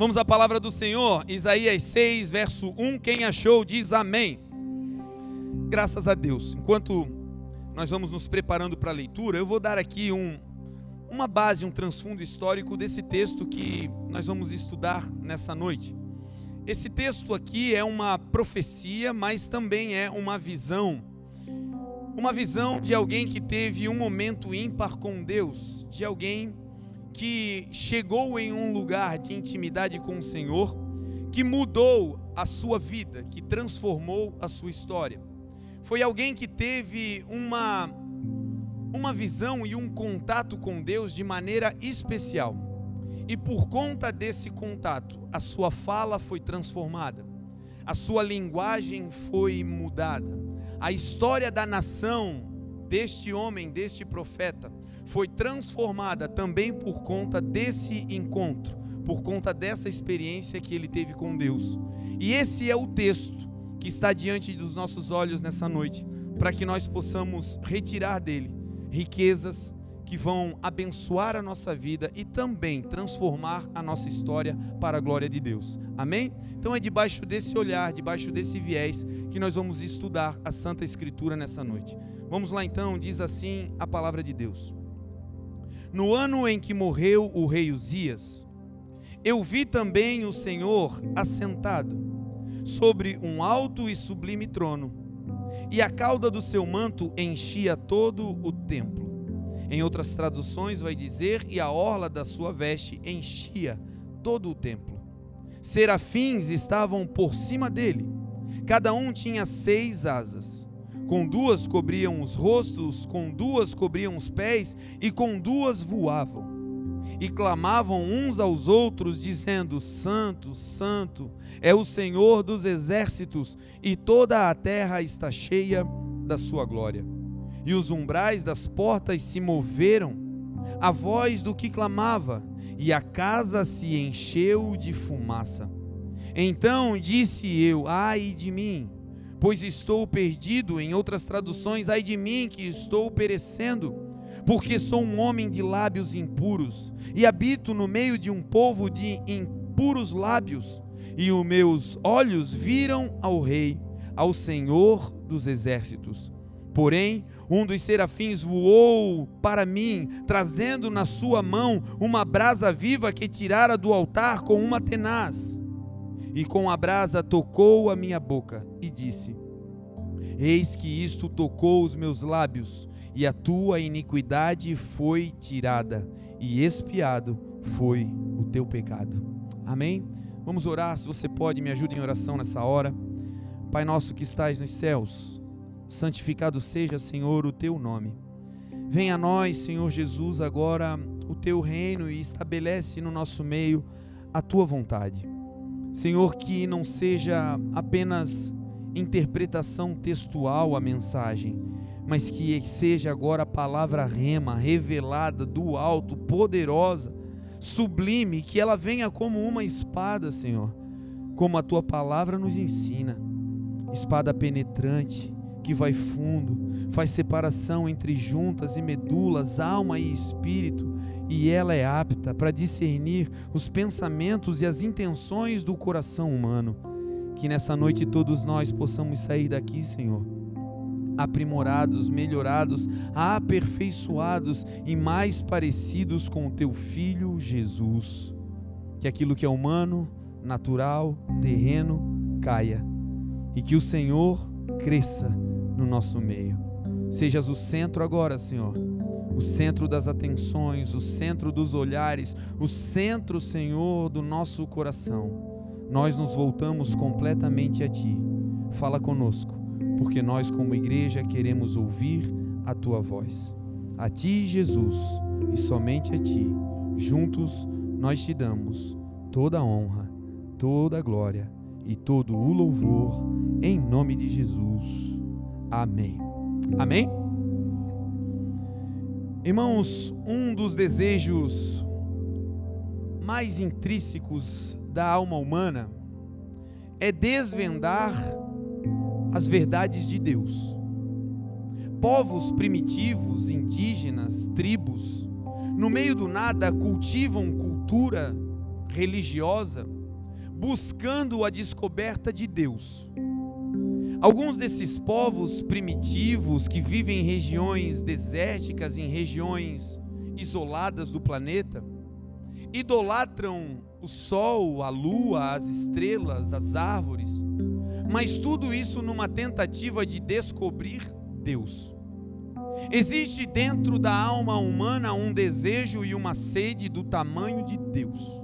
Vamos à palavra do Senhor, Isaías 6, verso 1. Quem achou diz amém. Graças a Deus. Enquanto nós vamos nos preparando para a leitura, eu vou dar aqui um, uma base, um transfundo histórico desse texto que nós vamos estudar nessa noite. Esse texto aqui é uma profecia, mas também é uma visão. Uma visão de alguém que teve um momento ímpar com Deus, de alguém que chegou em um lugar de intimidade com o Senhor, que mudou a sua vida, que transformou a sua história. Foi alguém que teve uma uma visão e um contato com Deus de maneira especial. E por conta desse contato, a sua fala foi transformada, a sua linguagem foi mudada. A história da nação deste homem, deste profeta, foi transformada também por conta desse encontro, por conta dessa experiência que ele teve com Deus. E esse é o texto que está diante dos nossos olhos nessa noite, para que nós possamos retirar dele riquezas que vão abençoar a nossa vida e também transformar a nossa história para a glória de Deus. Amém? Então é debaixo desse olhar, debaixo desse viés que nós vamos estudar a Santa Escritura nessa noite. Vamos lá então, diz assim a palavra de Deus. No ano em que morreu o rei Uzias, eu vi também o Senhor assentado sobre um alto e sublime trono, e a cauda do seu manto enchia todo o templo. Em outras traduções vai dizer: e a orla da sua veste enchia todo o templo. Serafins estavam por cima dele, cada um tinha seis asas com duas cobriam os rostos, com duas cobriam os pés, e com duas voavam. E clamavam uns aos outros, dizendo: Santo, Santo é o Senhor dos exércitos, e toda a terra está cheia da sua glória. E os umbrais das portas se moveram, a voz do que clamava, e a casa se encheu de fumaça. Então disse eu: Ai de mim! Pois estou perdido. Em outras traduções, ai de mim que estou perecendo, porque sou um homem de lábios impuros e habito no meio de um povo de impuros lábios. E os meus olhos viram ao Rei, ao Senhor dos exércitos. Porém, um dos serafins voou para mim, trazendo na sua mão uma brasa viva que tirara do altar com uma tenaz e com a brasa tocou a minha boca e disse: Eis que isto tocou os meus lábios, e a tua iniquidade foi tirada, e expiado foi o teu pecado. Amém? Vamos orar, se você pode, me ajude em oração nessa hora. Pai nosso que estais nos céus, santificado seja, Senhor, o teu nome. Venha a nós, Senhor Jesus, agora o teu reino e estabelece no nosso meio a tua vontade. Senhor, que não seja apenas interpretação textual a mensagem, mas que seja agora a palavra rema, revelada do alto, poderosa, sublime, que ela venha como uma espada, Senhor, como a tua palavra nos ensina. Espada penetrante, que vai fundo, faz separação entre juntas e medulas, alma e espírito, e ela é apta para discernir os pensamentos e as intenções do coração humano. Que nessa noite todos nós possamos sair daqui, Senhor, aprimorados, melhorados, aperfeiçoados e mais parecidos com o teu filho Jesus. Que aquilo que é humano, natural, terreno, caia e que o Senhor cresça no nosso meio. Sejas o centro agora, Senhor o centro das atenções, o centro dos olhares, o centro, Senhor, do nosso coração. Nós nos voltamos completamente a Ti. Fala conosco, porque nós, como igreja, queremos ouvir a Tua voz. A Ti, Jesus, e somente a Ti, juntos nós te damos toda a honra, toda a glória e todo o louvor, em nome de Jesus. Amém. Amém? Irmãos, um dos desejos mais intrínsecos da alma humana é desvendar as verdades de Deus. Povos primitivos, indígenas, tribos, no meio do nada cultivam cultura religiosa, buscando a descoberta de Deus. Alguns desses povos primitivos que vivem em regiões desérticas, em regiões isoladas do planeta, idolatram o sol, a lua, as estrelas, as árvores, mas tudo isso numa tentativa de descobrir Deus. Existe dentro da alma humana um desejo e uma sede do tamanho de Deus.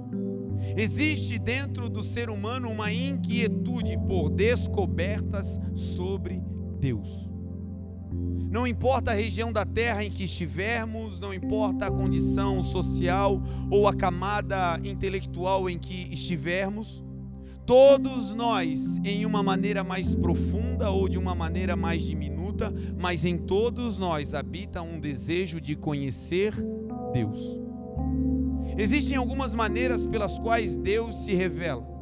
Existe dentro do ser humano uma inquietude por descobertas sobre Deus. Não importa a região da terra em que estivermos, não importa a condição social ou a camada intelectual em que estivermos, todos nós, em uma maneira mais profunda ou de uma maneira mais diminuta, mas em todos nós habita um desejo de conhecer Deus. Existem algumas maneiras pelas quais Deus se revela.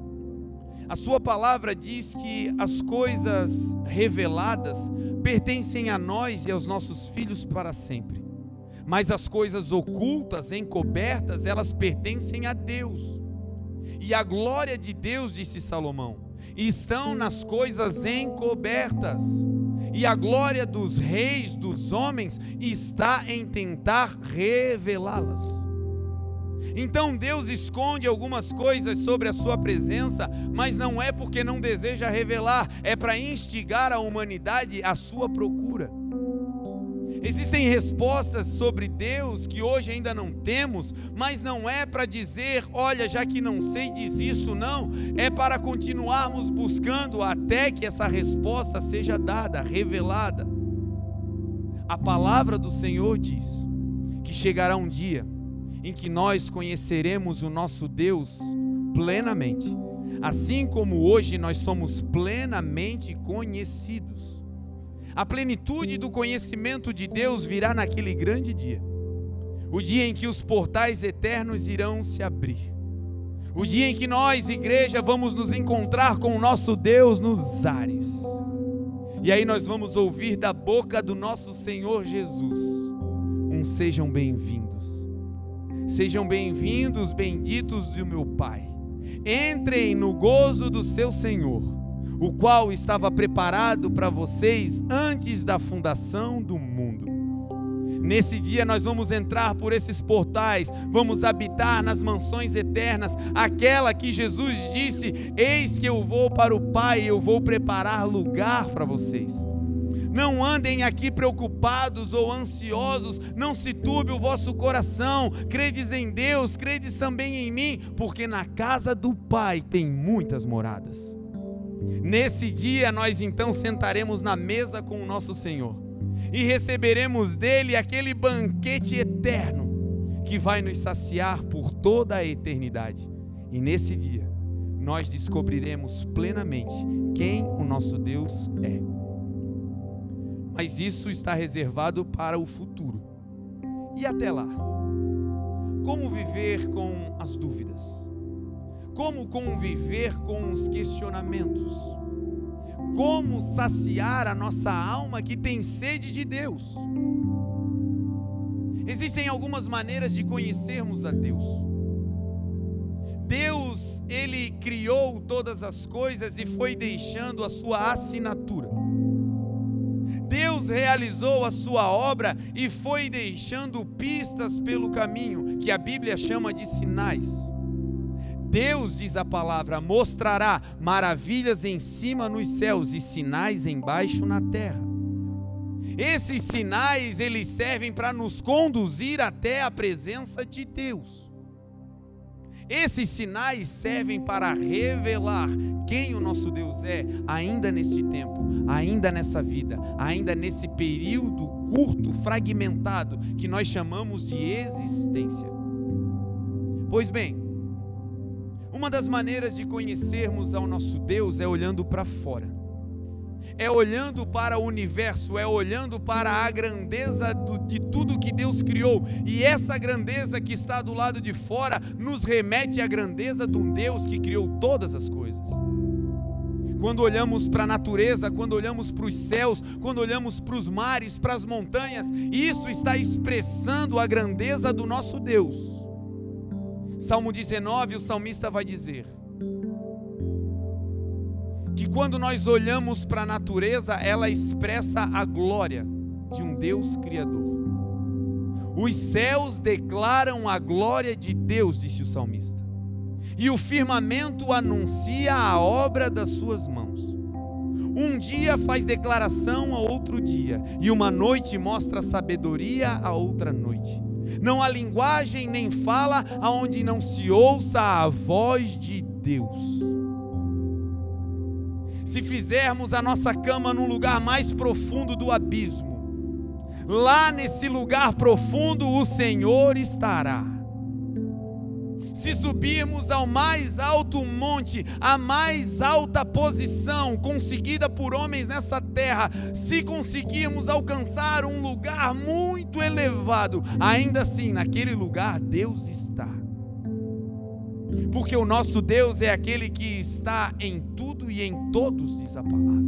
A Sua palavra diz que as coisas reveladas pertencem a nós e aos nossos filhos para sempre. Mas as coisas ocultas, encobertas, elas pertencem a Deus. E a glória de Deus, disse Salomão, estão nas coisas encobertas. E a glória dos reis, dos homens, está em tentar revelá-las. Então Deus esconde algumas coisas sobre a sua presença, mas não é porque não deseja revelar, é para instigar a humanidade à sua procura. Existem respostas sobre Deus que hoje ainda não temos, mas não é para dizer, olha, já que não sei, diz isso, não. É para continuarmos buscando até que essa resposta seja dada, revelada. A palavra do Senhor diz que chegará um dia em que nós conheceremos o nosso Deus plenamente, assim como hoje nós somos plenamente conhecidos. A plenitude do conhecimento de Deus virá naquele grande dia, o dia em que os portais eternos irão se abrir, o dia em que nós, igreja, vamos nos encontrar com o nosso Deus nos ares. E aí nós vamos ouvir da boca do nosso Senhor Jesus: um sejam bem-vindos. Sejam bem-vindos, benditos do meu Pai. Entrem no gozo do seu Senhor, o qual estava preparado para vocês antes da fundação do mundo. Nesse dia nós vamos entrar por esses portais, vamos habitar nas mansões eternas, aquela que Jesus disse: Eis que eu vou para o Pai, eu vou preparar lugar para vocês. Não andem aqui preocupados ou ansiosos, não se turbe o vosso coração. Credes em Deus, credes também em mim, porque na casa do Pai tem muitas moradas. Nesse dia nós então sentaremos na mesa com o nosso Senhor e receberemos dele aquele banquete eterno que vai nos saciar por toda a eternidade. E nesse dia nós descobriremos plenamente quem o nosso Deus é mas isso está reservado para o futuro. E até lá? Como viver com as dúvidas? Como conviver com os questionamentos? Como saciar a nossa alma que tem sede de Deus? Existem algumas maneiras de conhecermos a Deus. Deus, ele criou todas as coisas e foi deixando a sua assinatura. Deus realizou a sua obra e foi deixando pistas pelo caminho, que a Bíblia chama de sinais. Deus, diz a palavra, mostrará maravilhas em cima nos céus e sinais embaixo na terra. Esses sinais, eles servem para nos conduzir até a presença de Deus. Esses sinais servem para revelar quem o nosso Deus é, ainda nesse tempo, ainda nessa vida, ainda nesse período curto, fragmentado, que nós chamamos de existência. Pois bem, uma das maneiras de conhecermos ao nosso Deus é olhando para fora é olhando para o universo, é olhando para a grandeza de tudo que Deus criou. E essa grandeza que está do lado de fora nos remete à grandeza de um Deus que criou todas as coisas. Quando olhamos para a natureza, quando olhamos para os céus, quando olhamos para os mares, para as montanhas, isso está expressando a grandeza do nosso Deus. Salmo 19, o salmista vai dizer que quando nós olhamos para a natureza, ela expressa a glória de um Deus criador. Os céus declaram a glória de Deus, disse o salmista, e o firmamento anuncia a obra das suas mãos. Um dia faz declaração a outro dia, e uma noite mostra sabedoria a outra noite. Não há linguagem nem fala aonde não se ouça a voz de Deus. Se fizermos a nossa cama num lugar mais profundo do abismo, lá nesse lugar profundo o Senhor estará se subirmos ao mais alto monte, a mais alta posição conseguida por homens nessa terra, se conseguirmos alcançar um lugar muito elevado, ainda assim, naquele lugar Deus está. Porque o nosso Deus é aquele que está em tudo e em todos, diz a palavra.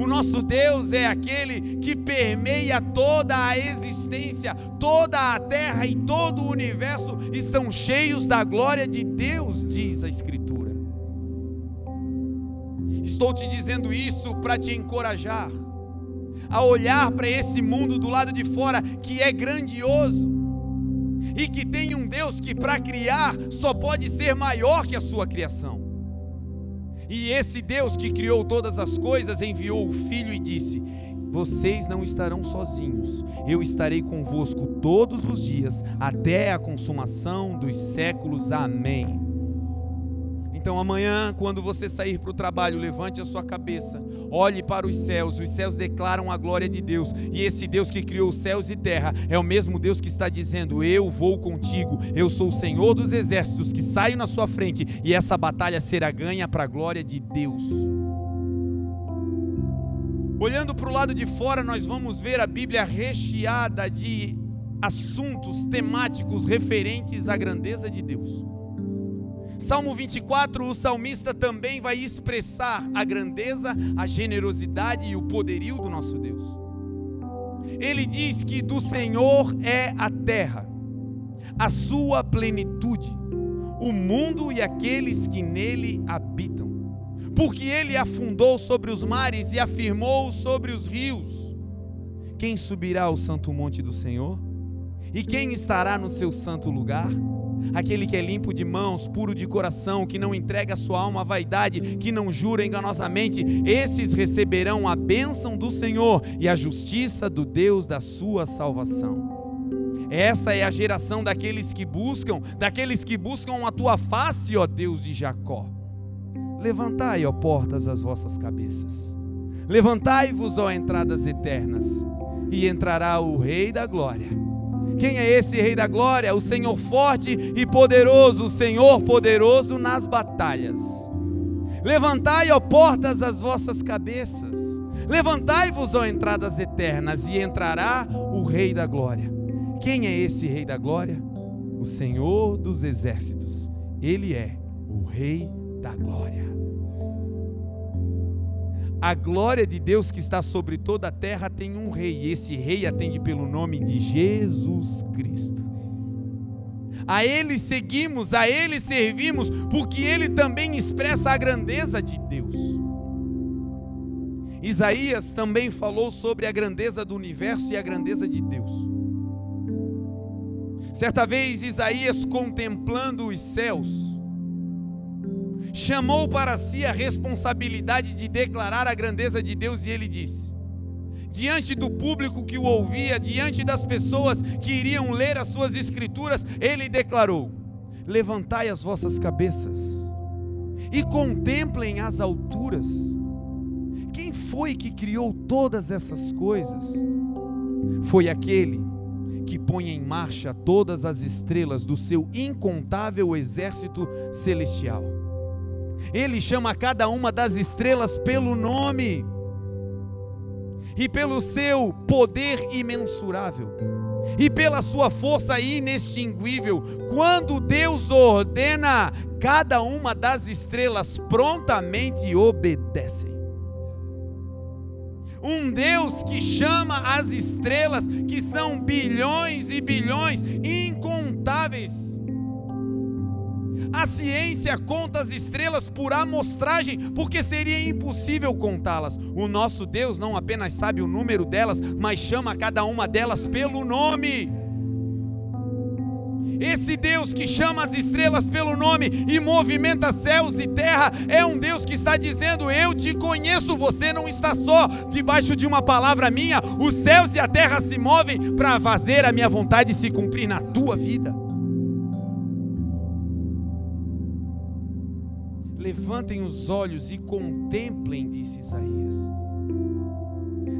O nosso Deus é aquele que permeia toda a existência, toda a terra e todo o universo estão cheios da glória de Deus, diz a Escritura. Estou te dizendo isso para te encorajar a olhar para esse mundo do lado de fora que é grandioso e que tem um Deus que para criar só pode ser maior que a sua criação. E esse Deus que criou todas as coisas enviou o Filho e disse: Vocês não estarão sozinhos, eu estarei convosco todos os dias, até a consumação dos séculos. Amém. Então amanhã, quando você sair para o trabalho, levante a sua cabeça, olhe para os céus, os céus declaram a glória de Deus, e esse Deus que criou céus e terra é o mesmo Deus que está dizendo: Eu vou contigo, eu sou o Senhor dos exércitos que saio na sua frente, e essa batalha será ganha para a glória de Deus. Olhando para o lado de fora, nós vamos ver a Bíblia recheada de assuntos temáticos referentes à grandeza de Deus. Salmo 24, o salmista também vai expressar a grandeza, a generosidade e o poderio do nosso Deus. Ele diz que do Senhor é a terra, a sua plenitude, o mundo e aqueles que nele habitam. Porque ele afundou sobre os mares e afirmou sobre os rios. Quem subirá ao santo monte do Senhor? E quem estará no seu santo lugar? Aquele que é limpo de mãos, puro de coração, que não entrega a sua alma à vaidade, que não jura enganosamente, esses receberão a bênção do Senhor e a justiça do Deus da sua salvação. Essa é a geração daqueles que buscam, daqueles que buscam a tua face, ó Deus de Jacó. Levantai, ó portas, as vossas cabeças. Levantai-vos, ó entradas eternas, e entrará o Rei da Glória quem é esse Rei da Glória? O Senhor forte e poderoso, o Senhor poderoso nas batalhas. Levantai, ó portas, as vossas cabeças. Levantai-vos, ó entradas eternas, e entrará o Rei da Glória. Quem é esse Rei da Glória? O Senhor dos Exércitos. Ele é o Rei da Glória. A glória de Deus que está sobre toda a terra tem um rei, e esse rei atende pelo nome de Jesus Cristo. A ele seguimos, a ele servimos, porque ele também expressa a grandeza de Deus. Isaías também falou sobre a grandeza do universo e a grandeza de Deus. Certa vez, Isaías, contemplando os céus, chamou para si a responsabilidade de declarar a grandeza de Deus e ele disse: diante do público que o ouvia, diante das pessoas que iriam ler as suas escrituras, ele declarou: Levantai as vossas cabeças e contemplem as alturas. Quem foi que criou todas essas coisas? Foi aquele que põe em marcha todas as estrelas do seu incontável exército celestial. Ele chama cada uma das estrelas pelo nome e pelo seu poder imensurável e pela sua força inextinguível. Quando Deus ordena, cada uma das estrelas prontamente obedecem. Um Deus que chama as estrelas, que são bilhões e bilhões incontáveis A ciência conta as estrelas por amostragem, porque seria impossível contá-las. O nosso Deus não apenas sabe o número delas, mas chama cada uma delas pelo nome. Esse Deus que chama as estrelas pelo nome e movimenta céus e terra é um Deus que está dizendo: Eu te conheço, você não está só debaixo de uma palavra minha. Os céus e a terra se movem para fazer a minha vontade se cumprir na tua vida. Levantem os olhos e contemplem, disse Isaías.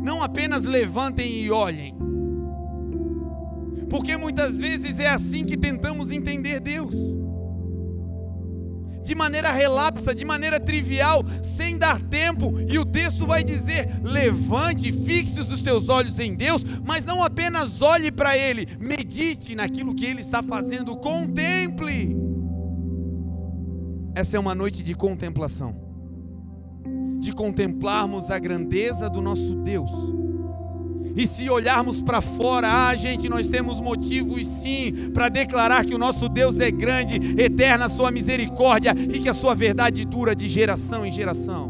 Não apenas levantem e olhem, porque muitas vezes é assim que tentamos entender Deus. De maneira relapsa, de maneira trivial, sem dar tempo, e o texto vai dizer: levante, fixe os teus olhos em Deus, mas não apenas olhe para Ele, medite naquilo que Ele está fazendo, contemple. Essa é uma noite de contemplação, de contemplarmos a grandeza do nosso Deus e se olharmos para fora, ah, gente, nós temos motivos sim para declarar que o nosso Deus é grande, eterna a sua misericórdia e que a sua verdade dura de geração em geração.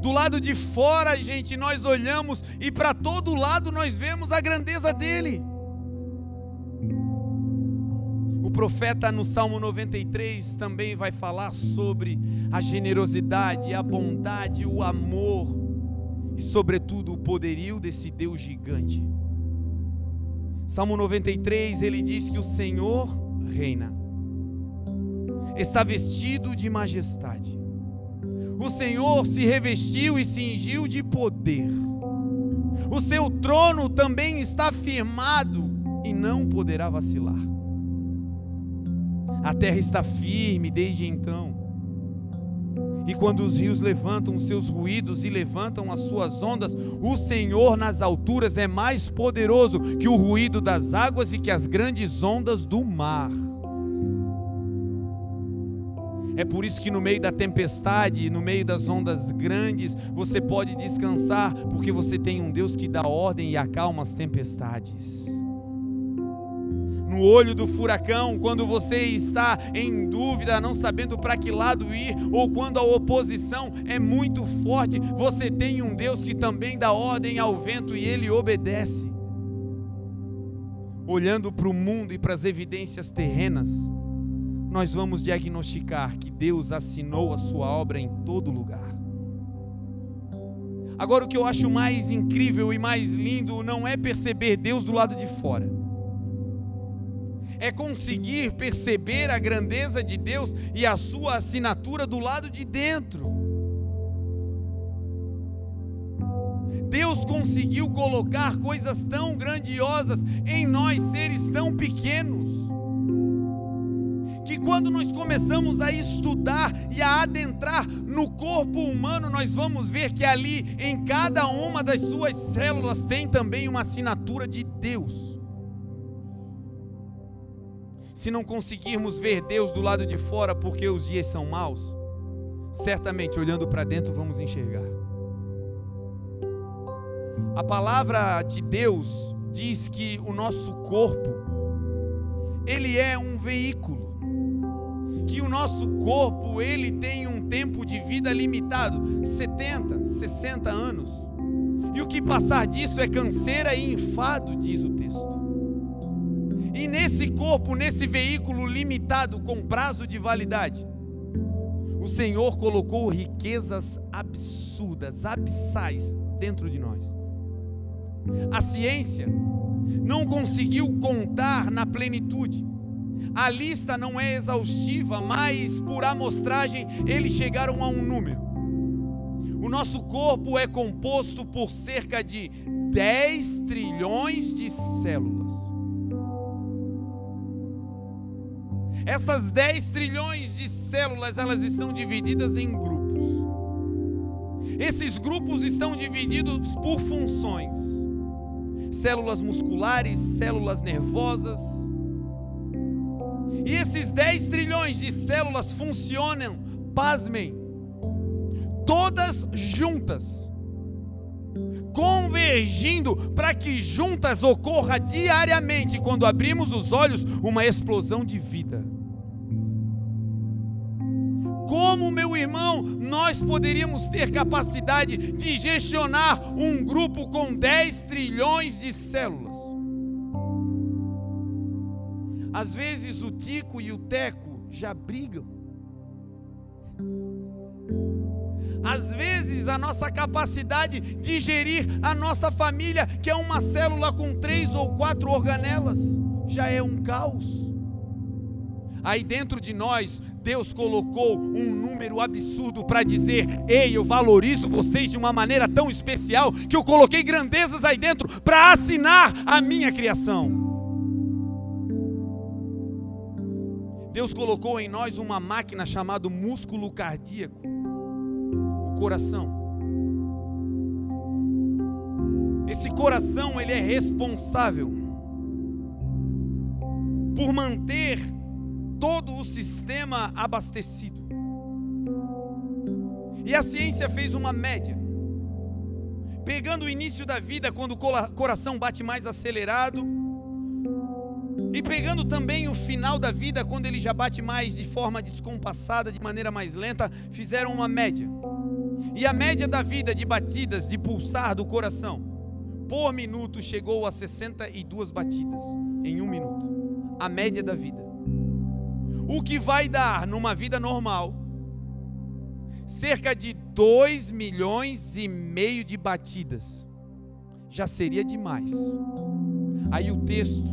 Do lado de fora, gente, nós olhamos e para todo lado nós vemos a grandeza dele. Profeta no Salmo 93 também vai falar sobre a generosidade, a bondade, o amor e, sobretudo, o poderio desse Deus gigante. Salmo 93, ele diz que o Senhor reina, está vestido de majestade. O Senhor se revestiu e cingiu de poder. O seu trono também está firmado e não poderá vacilar. A terra está firme desde então e quando os rios levantam os seus ruídos e levantam as suas ondas, o Senhor nas alturas é mais poderoso que o ruído das águas e que as grandes ondas do mar. É por isso que no meio da tempestade, no meio das ondas grandes, você pode descansar, porque você tem um Deus que dá ordem e acalma as tempestades no olho do furacão, quando você está em dúvida, não sabendo para que lado ir, ou quando a oposição é muito forte, você tem um Deus que também dá ordem ao vento e ele obedece. Olhando para o mundo e para as evidências terrenas, nós vamos diagnosticar que Deus assinou a sua obra em todo lugar. Agora, o que eu acho mais incrível e mais lindo não é perceber Deus do lado de fora é conseguir perceber a grandeza de Deus e a sua assinatura do lado de dentro. Deus conseguiu colocar coisas tão grandiosas em nós, seres tão pequenos, que quando nós começamos a estudar e a adentrar no corpo humano, nós vamos ver que ali, em cada uma das suas células, tem também uma assinatura de Deus se não conseguirmos ver Deus do lado de fora porque os dias são maus, certamente olhando para dentro vamos enxergar. A palavra de Deus diz que o nosso corpo ele é um veículo. Que o nosso corpo, ele tem um tempo de vida limitado, 70, 60 anos. E o que passar disso é canseira e enfado, diz o texto. E nesse corpo, nesse veículo limitado com prazo de validade, o Senhor colocou riquezas absurdas, abissais dentro de nós. A ciência não conseguiu contar na plenitude. A lista não é exaustiva, mas por amostragem eles chegaram a um número. O nosso corpo é composto por cerca de 10 trilhões de células. Essas 10 trilhões de células, elas estão divididas em grupos. Esses grupos estão divididos por funções. Células musculares, células nervosas. E esses 10 trilhões de células funcionam, pasmem, todas juntas, convergindo para que juntas ocorra diariamente, quando abrimos os olhos, uma explosão de vida. Como, meu irmão, nós poderíamos ter capacidade de gestionar um grupo com 10 trilhões de células? Às vezes o Tico e o Teco já brigam. Às vezes a nossa capacidade de gerir a nossa família, que é uma célula com três ou quatro organelas, já é um caos. Aí dentro de nós, Deus colocou um número absurdo para dizer: Ei, eu valorizo vocês de uma maneira tão especial que eu coloquei grandezas aí dentro para assinar a minha criação. Deus colocou em nós uma máquina chamada músculo cardíaco, o coração. Esse coração, ele é responsável por manter todo o sistema abastecido. E a ciência fez uma média. Pegando o início da vida, quando o coração bate mais acelerado, e pegando também o final da vida, quando ele já bate mais de forma descompassada, de maneira mais lenta, fizeram uma média. E a média da vida de batidas, de pulsar do coração, por minuto chegou a 62 batidas em um minuto. A média da vida. O que vai dar numa vida normal cerca de 2 milhões e meio de batidas. Já seria demais. Aí o texto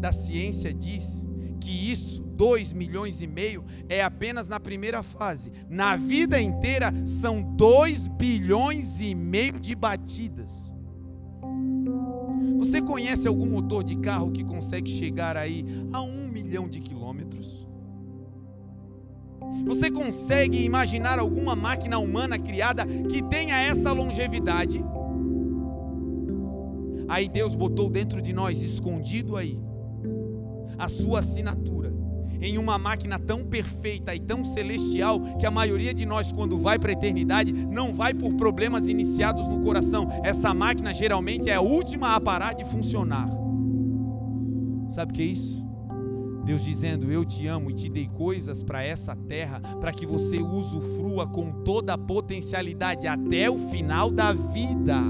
da ciência diz que isso, 2 milhões e meio, é apenas na primeira fase. Na vida inteira são 2 bilhões e meio de batidas. Você conhece algum motor de carro que consegue chegar aí a um milhão de quilômetros? Você consegue imaginar alguma máquina humana criada que tenha essa longevidade? Aí Deus botou dentro de nós, escondido aí, a sua assinatura em uma máquina tão perfeita e tão celestial que a maioria de nós, quando vai para a eternidade, não vai por problemas iniciados no coração. Essa máquina geralmente é a última a parar de funcionar. Sabe o que é isso? Deus dizendo: Eu te amo e te dei coisas para essa terra, para que você usufrua com toda a potencialidade até o final da vida.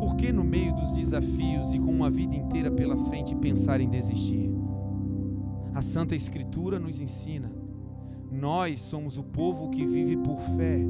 Por que no meio dos desafios e com uma vida inteira pela frente pensar em desistir? A Santa Escritura nos ensina: nós somos o povo que vive por fé.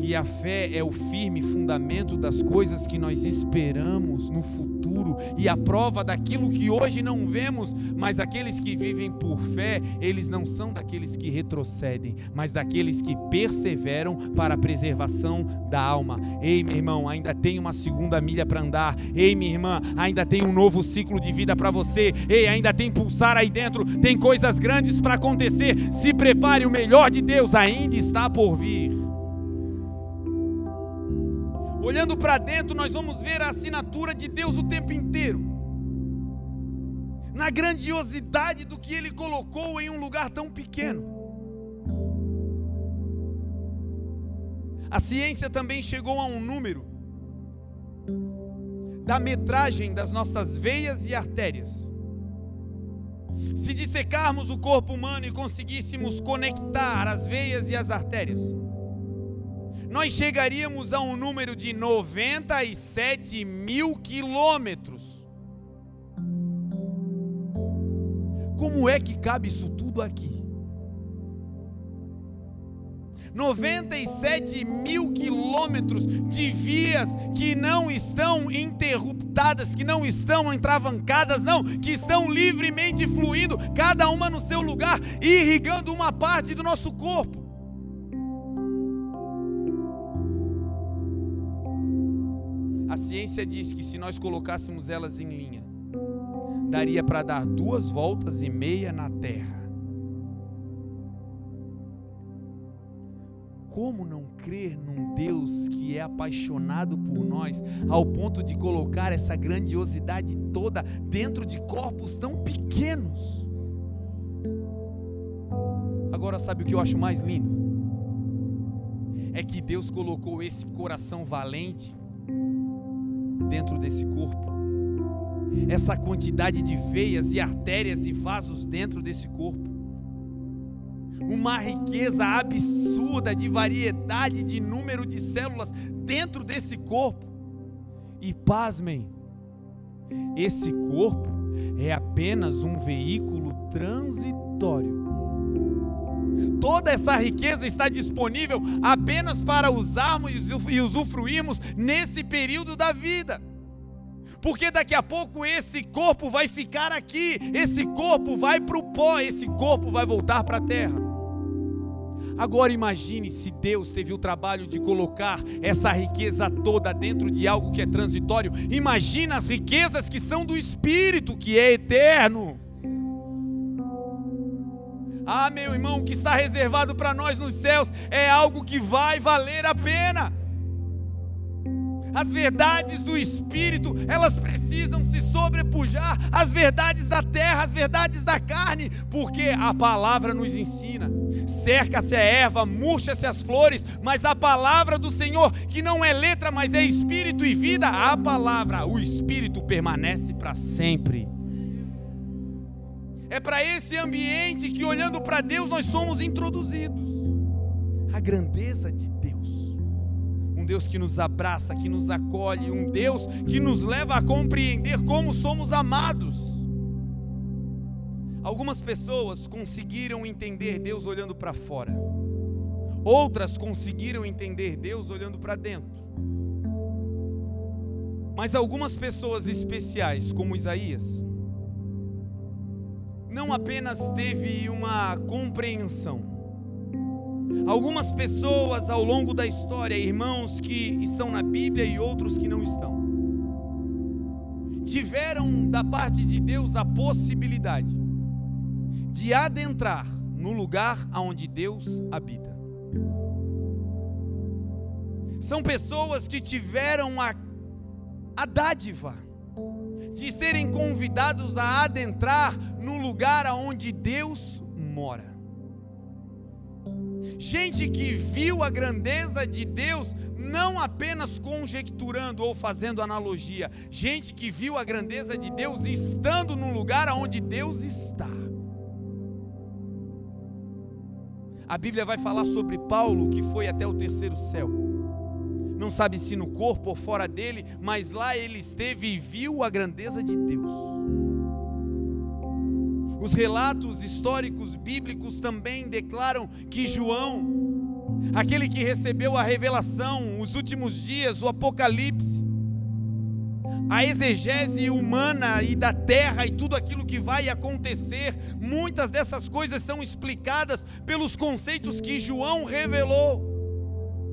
E a fé é o firme fundamento das coisas que nós esperamos no futuro e a prova daquilo que hoje não vemos, mas aqueles que vivem por fé, eles não são daqueles que retrocedem, mas daqueles que perseveram para a preservação da alma. Ei, meu irmão, ainda tem uma segunda milha para andar. Ei, minha irmã, ainda tem um novo ciclo de vida para você. Ei, ainda tem pulsar aí dentro, tem coisas grandes para acontecer. Se prepare, o melhor de Deus ainda está por vir. Olhando para dentro, nós vamos ver a assinatura de Deus o tempo inteiro. Na grandiosidade do que Ele colocou em um lugar tão pequeno. A ciência também chegou a um número da metragem das nossas veias e artérias. Se dissecarmos o corpo humano e conseguíssemos conectar as veias e as artérias, nós chegaríamos a um número de 97 mil quilômetros. Como é que cabe isso tudo aqui? 97 mil quilômetros de vias que não estão interruptadas, que não estão entravancadas, não, que estão livremente fluindo, cada uma no seu lugar, irrigando uma parte do nosso corpo. Ciência diz que se nós colocássemos elas em linha, daria para dar duas voltas e meia na Terra. Como não crer num Deus que é apaixonado por nós, ao ponto de colocar essa grandiosidade toda dentro de corpos tão pequenos? Agora, sabe o que eu acho mais lindo? é que Deus colocou esse coração valente dentro desse corpo. Essa quantidade de veias e artérias e vasos dentro desse corpo. Uma riqueza absurda de variedade de número de células dentro desse corpo. E pasmem, esse corpo é apenas um veículo transitório. Toda essa riqueza está disponível apenas para usarmos e usufruirmos nesse período da vida. Porque daqui a pouco esse corpo vai ficar aqui, esse corpo vai para o pó, esse corpo vai voltar para a terra. Agora imagine se Deus teve o trabalho de colocar essa riqueza toda dentro de algo que é transitório. Imagina as riquezas que são do Espírito, que é eterno. Ah, meu irmão, o que está reservado para nós nos céus é algo que vai valer a pena. As verdades do Espírito, elas precisam se sobrepujar às verdades da terra, às verdades da carne, porque a palavra nos ensina. Cerca-se a erva, murcha-se as flores, mas a palavra do Senhor, que não é letra, mas é espírito e vida, a palavra, o espírito permanece para sempre. É para esse ambiente que, olhando para Deus, nós somos introduzidos. A grandeza de Deus. Um Deus que nos abraça, que nos acolhe, um Deus que nos leva a compreender como somos amados. Algumas pessoas conseguiram entender Deus olhando para fora, outras conseguiram entender Deus olhando para dentro. Mas algumas pessoas especiais, como Isaías, não apenas teve uma compreensão. Algumas pessoas ao longo da história, irmãos que estão na Bíblia e outros que não estão, tiveram da parte de Deus a possibilidade de adentrar no lugar aonde Deus habita. São pessoas que tiveram a, a dádiva de serem convidados a adentrar no lugar aonde Deus mora. Gente que viu a grandeza de Deus não apenas conjecturando ou fazendo analogia, gente que viu a grandeza de Deus estando no lugar aonde Deus está. A Bíblia vai falar sobre Paulo que foi até o terceiro céu não sabe se no corpo ou fora dele, mas lá ele esteve e viu a grandeza de Deus. Os relatos históricos bíblicos também declaram que João, aquele que recebeu a revelação, os últimos dias, o Apocalipse, a exegese humana e da terra e tudo aquilo que vai acontecer, muitas dessas coisas são explicadas pelos conceitos que João revelou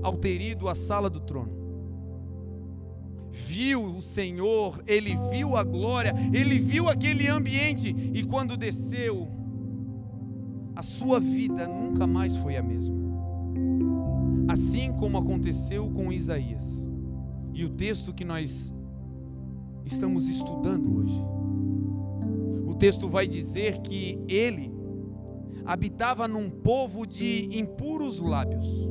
ao ter ido à sala do trono. Viu o Senhor, ele viu a glória, ele viu aquele ambiente e quando desceu, a sua vida nunca mais foi a mesma. Assim como aconteceu com Isaías. E o texto que nós estamos estudando hoje. O texto vai dizer que ele habitava num povo de impuros lábios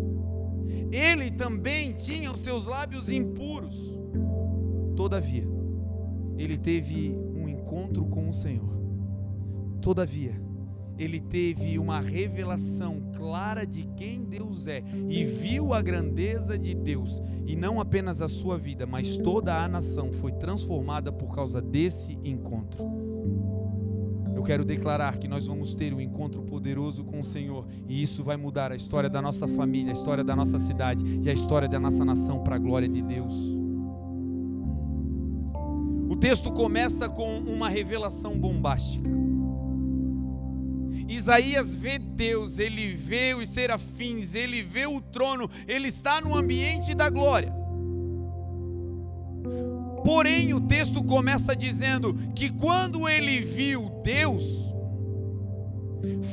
ele também tinha os seus lábios impuros. Todavia, ele teve um encontro com o Senhor. Todavia, ele teve uma revelação clara de quem Deus é e viu a grandeza de Deus, e não apenas a sua vida, mas toda a nação foi transformada por causa desse encontro. Quero declarar que nós vamos ter um encontro poderoso com o Senhor e isso vai mudar a história da nossa família, a história da nossa cidade e a história da nossa nação para a glória de Deus. O texto começa com uma revelação bombástica. Isaías vê Deus, ele vê os serafins, ele vê o trono, ele está no ambiente da glória. Porém, o texto começa dizendo que quando ele viu Deus,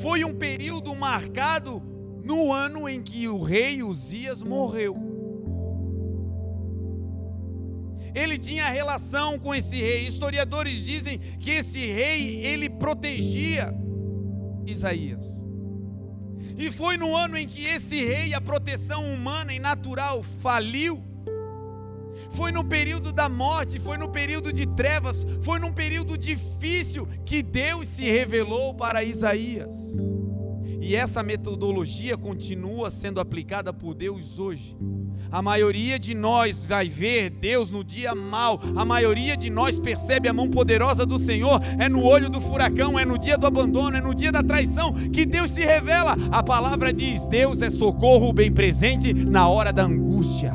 foi um período marcado no ano em que o rei Uzias morreu. Ele tinha relação com esse rei. Historiadores dizem que esse rei ele protegia Isaías. E foi no ano em que esse rei, a proteção humana e natural faliu. Foi no período da morte, foi no período de trevas, foi num período difícil que Deus se revelou para Isaías. E essa metodologia continua sendo aplicada por Deus hoje. A maioria de nós vai ver Deus no dia mal. A maioria de nós percebe a mão poderosa do Senhor. É no olho do furacão, é no dia do abandono, é no dia da traição que Deus se revela. A palavra diz: Deus é socorro bem presente na hora da angústia.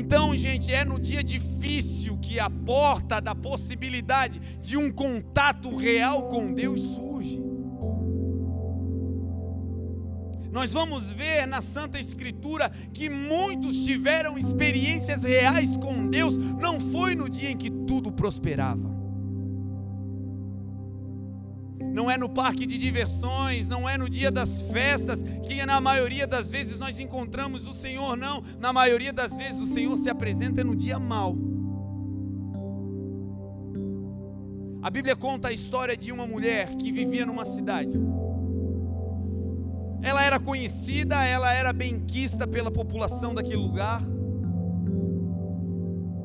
Então, gente, é no dia difícil que a porta da possibilidade de um contato real com Deus surge. Nós vamos ver na Santa Escritura que muitos tiveram experiências reais com Deus, não foi no dia em que tudo prosperava. Não é no parque de diversões, não é no dia das festas, que na maioria das vezes nós encontramos o Senhor, não. Na maioria das vezes o Senhor se apresenta no dia mau. A Bíblia conta a história de uma mulher que vivia numa cidade. Ela era conhecida, ela era benquista pela população daquele lugar.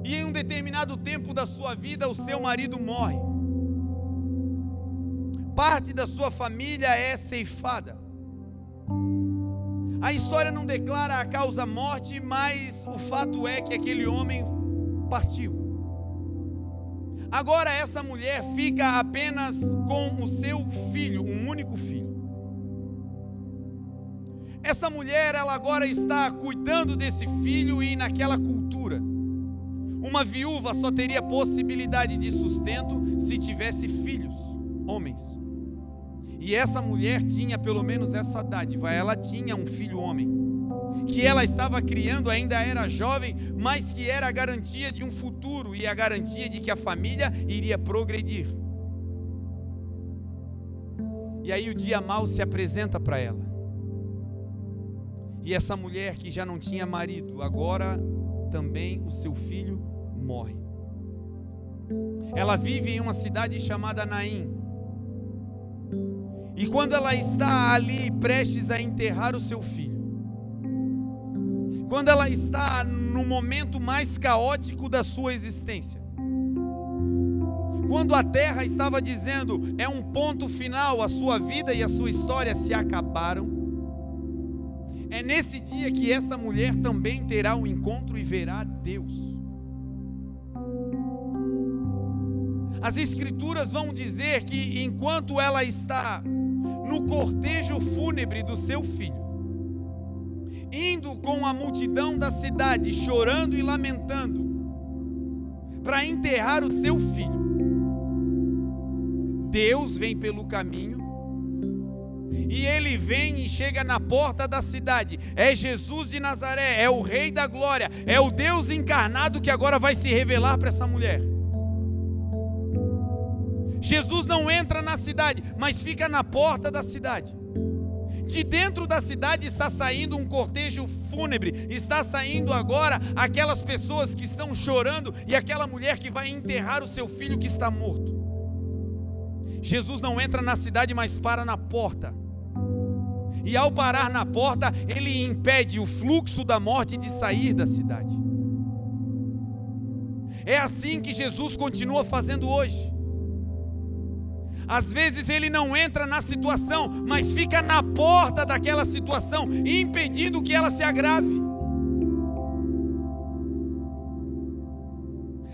E em um determinado tempo da sua vida, o seu marido morre. Parte da sua família é ceifada. A história não declara a causa morte, mas o fato é que aquele homem partiu. Agora essa mulher fica apenas com o seu filho, um único filho. Essa mulher, ela agora está cuidando desse filho e naquela cultura. Uma viúva só teria possibilidade de sustento se tivesse filhos, homens. E essa mulher tinha pelo menos essa dádiva, ela tinha um filho homem. Que ela estava criando, ainda era jovem, mas que era a garantia de um futuro e a garantia de que a família iria progredir. E aí o dia mal se apresenta para ela. E essa mulher que já não tinha marido, agora também o seu filho morre. Ela vive em uma cidade chamada Naim. E quando ela está ali prestes a enterrar o seu filho, quando ela está no momento mais caótico da sua existência, quando a terra estava dizendo é um ponto final, a sua vida e a sua história se acabaram, é nesse dia que essa mulher também terá um encontro e verá Deus. As Escrituras vão dizer que enquanto ela está no cortejo fúnebre do seu filho, indo com a multidão da cidade, chorando e lamentando, para enterrar o seu filho, Deus vem pelo caminho e ele vem e chega na porta da cidade. É Jesus de Nazaré, é o Rei da Glória, é o Deus encarnado que agora vai se revelar para essa mulher. Jesus não entra na cidade, mas fica na porta da cidade. De dentro da cidade está saindo um cortejo fúnebre, está saindo agora aquelas pessoas que estão chorando e aquela mulher que vai enterrar o seu filho que está morto. Jesus não entra na cidade, mas para na porta e ao parar na porta, ele impede o fluxo da morte de sair da cidade. É assim que Jesus continua fazendo hoje. Às vezes ele não entra na situação, mas fica na porta daquela situação, impedindo que ela se agrave.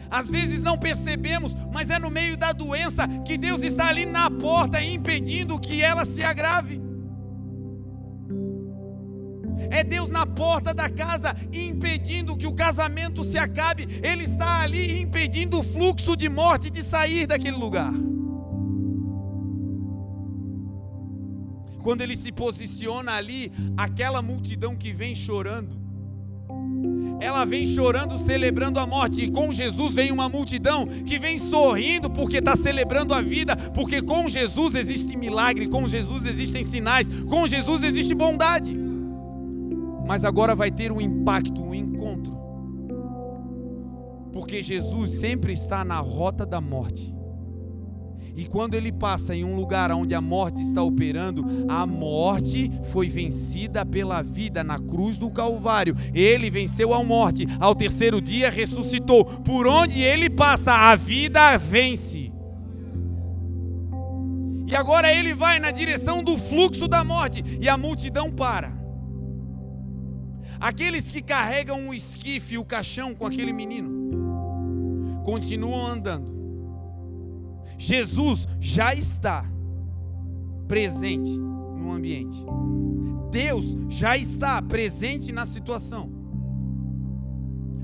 Às vezes não percebemos, mas é no meio da doença que Deus está ali na porta, impedindo que ela se agrave. É Deus na porta da casa impedindo que o casamento se acabe. Ele está ali impedindo o fluxo de morte de sair daquele lugar. Quando ele se posiciona ali, aquela multidão que vem chorando, ela vem chorando, celebrando a morte, e com Jesus vem uma multidão que vem sorrindo porque está celebrando a vida, porque com Jesus existe milagre, com Jesus existem sinais, com Jesus existe bondade mas agora vai ter um impacto, um encontro. Porque Jesus sempre está na rota da morte. E quando ele passa em um lugar onde a morte está operando, a morte foi vencida pela vida na cruz do Calvário. Ele venceu a morte, ao terceiro dia ressuscitou. Por onde ele passa, a vida vence. E agora ele vai na direção do fluxo da morte e a multidão para. Aqueles que carregam o esquife o caixão com aquele menino continuam andando. Jesus já está presente no ambiente. Deus já está presente na situação.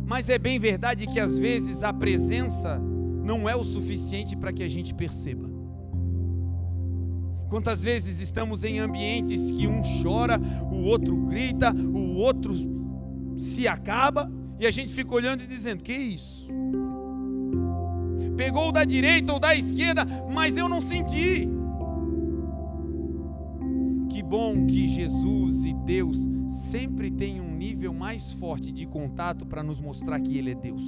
Mas é bem verdade que às vezes a presença não é o suficiente para que a gente perceba. Quantas vezes estamos em ambientes que um chora, o outro grita, o outro se acaba, e a gente fica olhando e dizendo: Que isso? Pegou da direita ou da esquerda, mas eu não senti. Que bom que Jesus e Deus sempre têm um nível mais forte de contato para nos mostrar que Ele é Deus.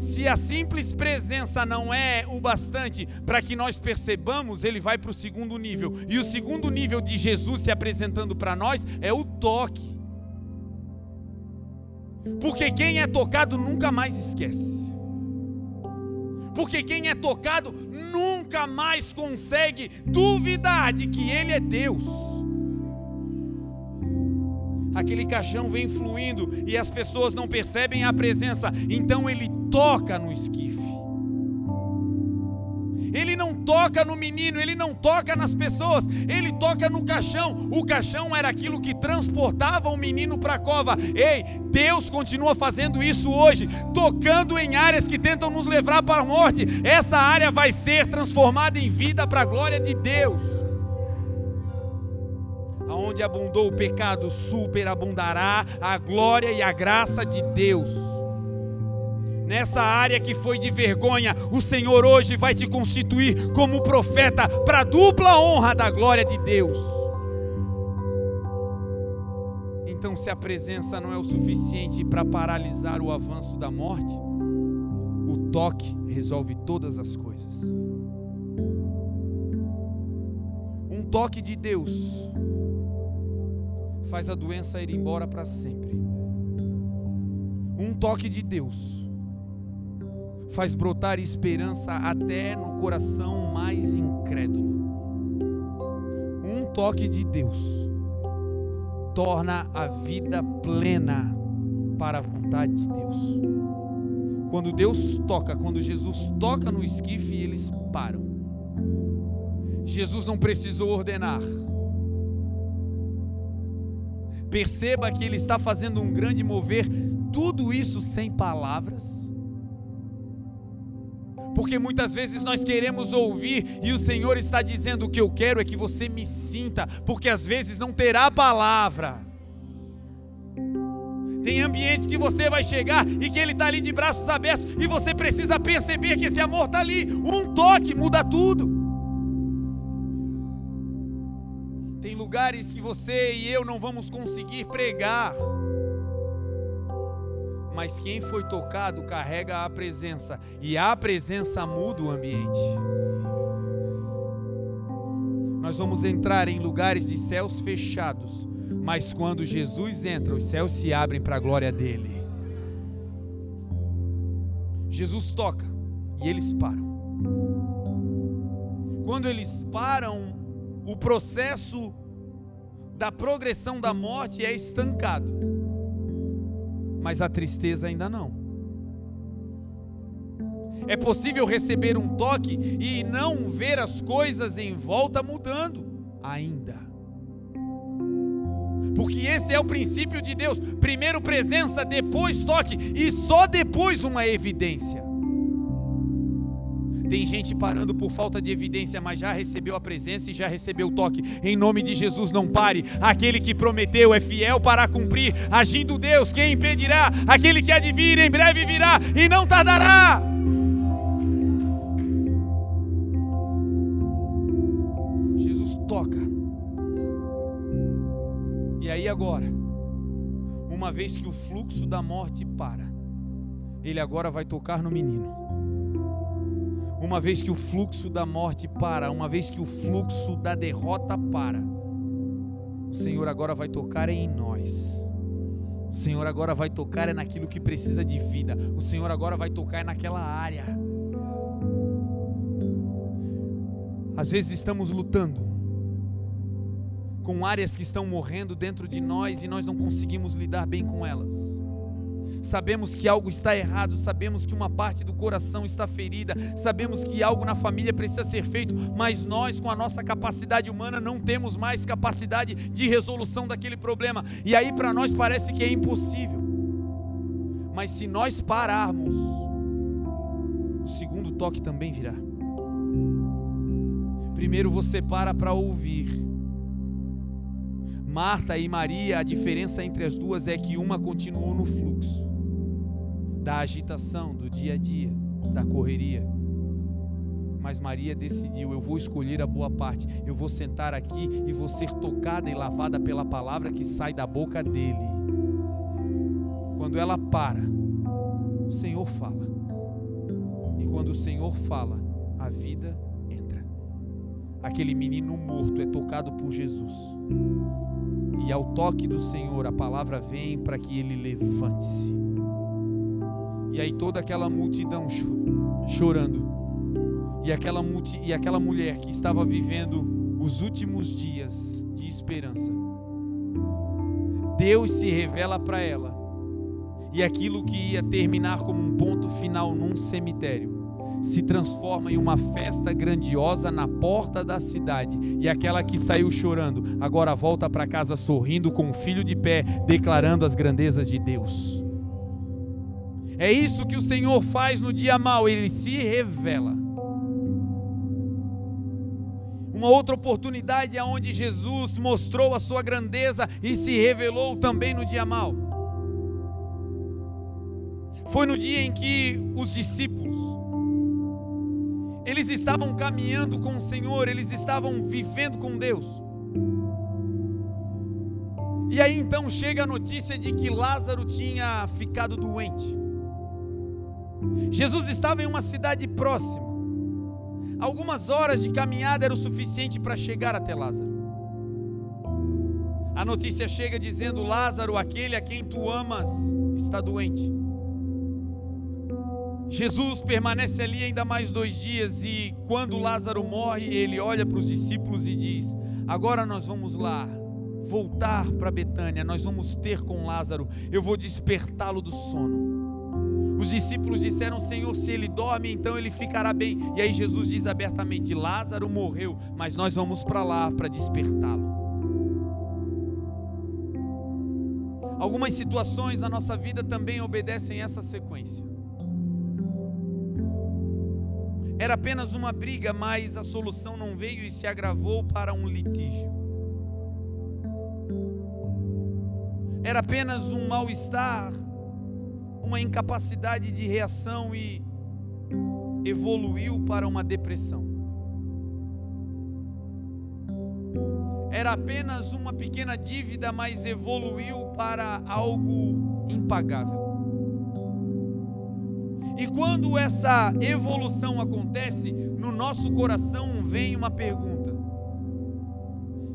Se a simples presença não é o bastante para que nós percebamos, ele vai para o segundo nível. E o segundo nível de Jesus se apresentando para nós é o toque. Porque quem é tocado nunca mais esquece. Porque quem é tocado nunca mais consegue duvidar de que Ele é Deus aquele caixão vem fluindo e as pessoas não percebem a presença, então ele toca no esquife. Ele não toca no menino, ele não toca nas pessoas, ele toca no caixão. O caixão era aquilo que transportava o menino para a cova. Ei, Deus continua fazendo isso hoje, tocando em áreas que tentam nos levar para a morte. Essa área vai ser transformada em vida para a glória de Deus. Aonde abundou o pecado, superabundará a glória e a graça de Deus. Nessa área que foi de vergonha, o Senhor hoje vai te constituir como profeta para a dupla honra da glória de Deus. Então, se a presença não é o suficiente para paralisar o avanço da morte, o toque resolve todas as coisas. Um toque de Deus faz a doença ir embora para sempre. Um toque de Deus faz brotar esperança até no coração mais incrédulo. Um toque de Deus torna a vida plena para a vontade de Deus. Quando Deus toca, quando Jesus toca no esquife, eles param. Jesus não precisou ordenar. Perceba que ele está fazendo um grande mover, tudo isso sem palavras. Porque muitas vezes nós queremos ouvir e o Senhor está dizendo: o que eu quero é que você me sinta, porque às vezes não terá palavra. Tem ambientes que você vai chegar e que ele está ali de braços abertos e você precisa perceber que esse amor está ali. Um toque muda tudo. Tem lugares que você e eu não vamos conseguir pregar. Mas quem foi tocado carrega a presença, e a presença muda o ambiente. Nós vamos entrar em lugares de céus fechados, mas quando Jesus entra, os céus se abrem para a glória dele. Jesus toca e eles param. Quando eles param, o processo da progressão da morte é estancado, mas a tristeza ainda não. É possível receber um toque e não ver as coisas em volta mudando ainda. Porque esse é o princípio de Deus: primeiro presença, depois toque, e só depois uma evidência. Tem gente parando por falta de evidência, mas já recebeu a presença e já recebeu o toque. Em nome de Jesus, não pare. Aquele que prometeu é fiel para cumprir. Agindo Deus, quem impedirá? Aquele que vir, em breve virá e não tardará. Jesus toca. E aí agora, uma vez que o fluxo da morte para, ele agora vai tocar no menino uma vez que o fluxo da morte para, uma vez que o fluxo da derrota para, o Senhor agora vai tocar em nós. O Senhor agora vai tocar naquilo que precisa de vida. O Senhor agora vai tocar naquela área. Às vezes estamos lutando com áreas que estão morrendo dentro de nós e nós não conseguimos lidar bem com elas sabemos que algo está errado, sabemos que uma parte do coração está ferida, sabemos que algo na família precisa ser feito, mas nós, com a nossa capacidade humana, não temos mais capacidade de resolução daquele problema, e aí para nós parece que é impossível. Mas se nós pararmos, o segundo toque também virá. Primeiro você para para ouvir. Marta e Maria, a diferença entre as duas é que uma continuou no fluxo da agitação do dia a dia, da correria. Mas Maria decidiu: eu vou escolher a boa parte, eu vou sentar aqui e vou ser tocada e lavada pela palavra que sai da boca dele. Quando ela para, o Senhor fala. E quando o Senhor fala, a vida entra. Aquele menino morto é tocado por Jesus. E ao toque do Senhor, a palavra vem para que ele levante-se. E aí toda aquela multidão chorando. E aquela, multi, e aquela mulher que estava vivendo os últimos dias de esperança. Deus se revela para ela. E aquilo que ia terminar como um ponto final num cemitério se transforma em uma festa grandiosa na porta da cidade. E aquela que saiu chorando, agora volta para casa sorrindo com o filho de pé, declarando as grandezas de Deus. É isso que o Senhor faz no dia mau, ele se revela. Uma outra oportunidade é onde Jesus mostrou a sua grandeza e se revelou também no dia mau. Foi no dia em que os discípulos eles estavam caminhando com o Senhor, eles estavam vivendo com Deus. E aí então chega a notícia de que Lázaro tinha ficado doente. Jesus estava em uma cidade próxima. Algumas horas de caminhada era o suficiente para chegar até Lázaro. A notícia chega dizendo: Lázaro, aquele a quem tu amas, está doente. Jesus permanece ali ainda mais dois dias e quando Lázaro morre, ele olha para os discípulos e diz: Agora nós vamos lá, voltar para Betânia, nós vamos ter com Lázaro, eu vou despertá-lo do sono. Os discípulos disseram: Senhor, se ele dorme, então ele ficará bem. E aí Jesus diz abertamente: Lázaro morreu, mas nós vamos para lá para despertá-lo. Algumas situações na nossa vida também obedecem essa sequência. Era apenas uma briga, mas a solução não veio e se agravou para um litígio. Era apenas um mal-estar, uma incapacidade de reação e evoluiu para uma depressão. Era apenas uma pequena dívida, mas evoluiu para algo impagável. E quando essa evolução acontece, no nosso coração vem uma pergunta: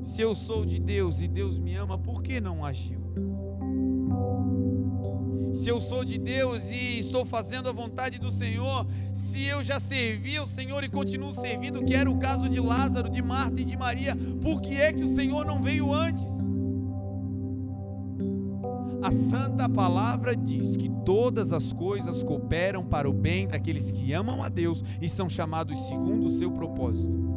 se eu sou de Deus e Deus me ama, por que não agiu? Se eu sou de Deus e estou fazendo a vontade do Senhor, se eu já servi ao Senhor e continuo servindo, que era o caso de Lázaro, de Marta e de Maria, por que é que o Senhor não veio antes? A santa palavra diz que todas as coisas cooperam para o bem daqueles que amam a Deus e são chamados segundo o seu propósito.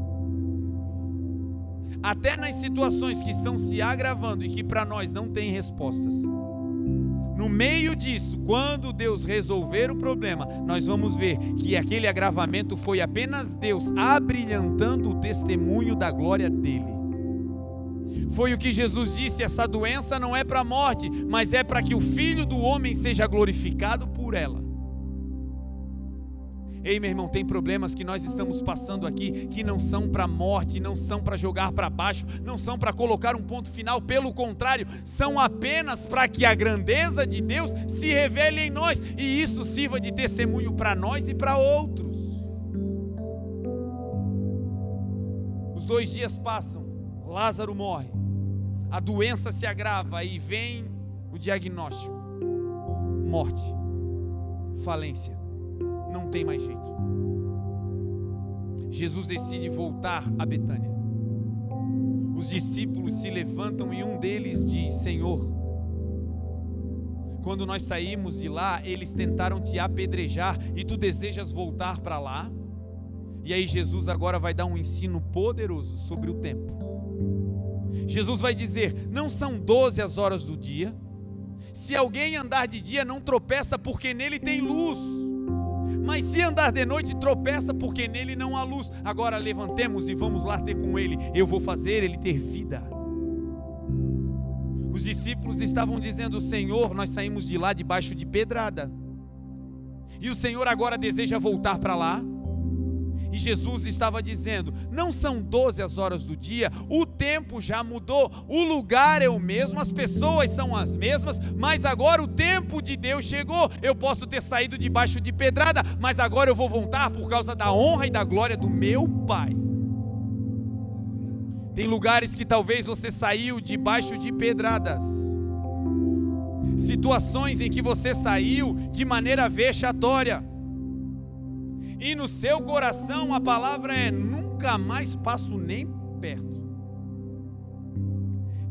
Até nas situações que estão se agravando e que para nós não tem respostas no meio disso, quando Deus resolver o problema, nós vamos ver que aquele agravamento foi apenas Deus abrilhantando o testemunho da glória dele. Foi o que Jesus disse: essa doença não é para a morte, mas é para que o filho do homem seja glorificado por ela. Ei, meu irmão, tem problemas que nós estamos passando aqui que não são para morte, não são para jogar para baixo, não são para colocar um ponto final, pelo contrário, são apenas para que a grandeza de Deus se revele em nós e isso sirva de testemunho para nós e para outros. Os dois dias passam, Lázaro morre, a doença se agrava e vem o diagnóstico: morte, falência, não tem mais jeito. Jesus decide voltar a Betânia. Os discípulos se levantam e um deles diz: Senhor, quando nós saímos de lá, eles tentaram te apedrejar e tu desejas voltar para lá? E aí Jesus agora vai dar um ensino poderoso sobre o tempo. Jesus vai dizer: não são doze as horas do dia. Se alguém andar de dia, não tropeça, porque nele tem luz. Mas se andar de noite, tropeça, porque nele não há luz. Agora levantemos e vamos lá ter com ele. Eu vou fazer ele ter vida. Os discípulos estavam dizendo: Senhor, nós saímos de lá debaixo de pedrada. E o Senhor agora deseja voltar para lá. E Jesus estava dizendo: não são 12 as horas do dia, o tempo já mudou, o lugar é o mesmo, as pessoas são as mesmas, mas agora o tempo de Deus chegou. Eu posso ter saído debaixo de pedrada, mas agora eu vou voltar por causa da honra e da glória do meu Pai. Tem lugares que talvez você saiu debaixo de pedradas. Situações em que você saiu de maneira vexatória e no seu coração a palavra é: nunca mais passo nem perto.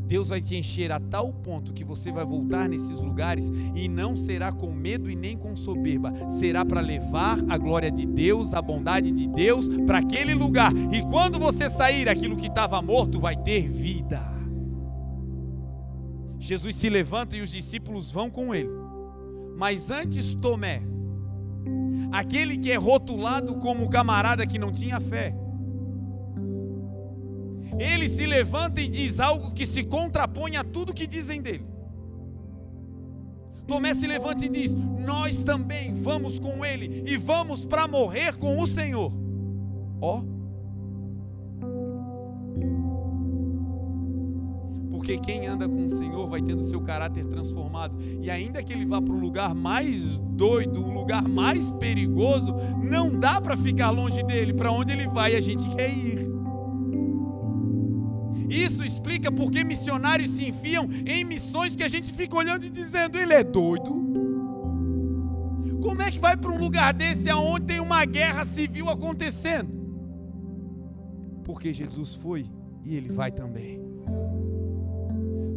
Deus vai te encher a tal ponto que você vai voltar nesses lugares e não será com medo e nem com soberba, será para levar a glória de Deus, a bondade de Deus para aquele lugar. E quando você sair, aquilo que estava morto vai ter vida. Jesus se levanta e os discípulos vão com ele. Mas antes Tomé, aquele que é rotulado como camarada que não tinha fé. Ele se levanta e diz algo que se contrapõe a tudo que dizem dele. Tomé se levanta e diz: Nós também vamos com ele e vamos para morrer com o Senhor. Ó, oh, porque quem anda com o Senhor vai tendo seu caráter transformado, e ainda que ele vá para o lugar mais doido, o lugar mais perigoso, não dá para ficar longe dele, para onde ele vai a gente quer ir. Isso explica porque missionários se enfiam em missões que a gente fica olhando e dizendo: ele é doido. Como é que vai para um lugar desse aonde tem uma guerra civil acontecendo? Porque Jesus foi e ele vai também.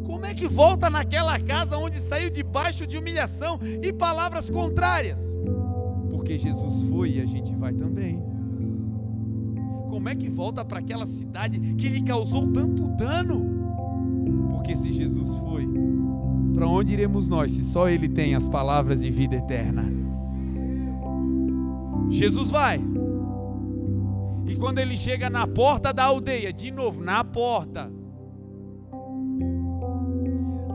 Como é que volta naquela casa onde saiu debaixo de humilhação e palavras contrárias? Porque Jesus foi e a gente vai também. Como é que volta para aquela cidade que lhe causou tanto dano? Porque se Jesus foi, para onde iremos nós se só Ele tem as palavras de vida eterna? Jesus vai. E quando ele chega na porta da aldeia, de novo, na porta,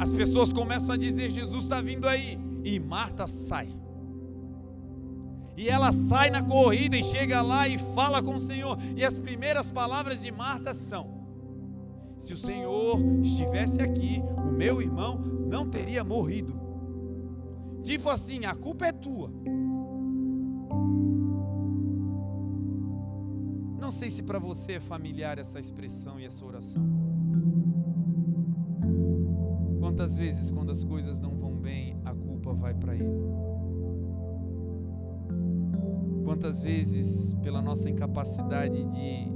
as pessoas começam a dizer: Jesus está vindo aí. E Marta sai. E ela sai na corrida e chega lá e fala com o Senhor. E as primeiras palavras de Marta são: Se o Senhor estivesse aqui, o meu irmão não teria morrido. Tipo assim, a culpa é tua. Não sei se para você é familiar essa expressão e essa oração. Quantas vezes, quando as coisas não vão bem, a culpa vai para Ele? Quantas vezes, pela nossa incapacidade de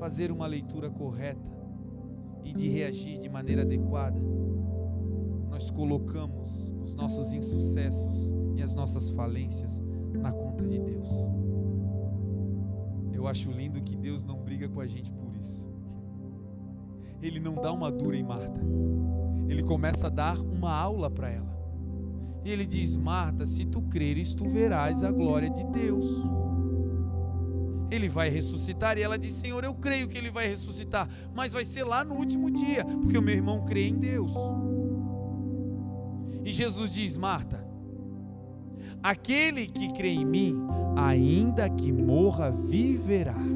fazer uma leitura correta e de reagir de maneira adequada, nós colocamos os nossos insucessos e as nossas falências na conta de Deus. Eu acho lindo que Deus não briga com a gente por. Ele não dá uma dura em Marta ele começa a dar uma aula para ela. E ele diz: Marta, se tu creres, tu verás a glória de Deus. Ele vai ressuscitar, e ela diz: Senhor, eu creio que ele vai ressuscitar, mas vai ser lá no último dia, porque o meu irmão crê em Deus. E Jesus diz: Marta, aquele que crê em mim, ainda que morra, viverá.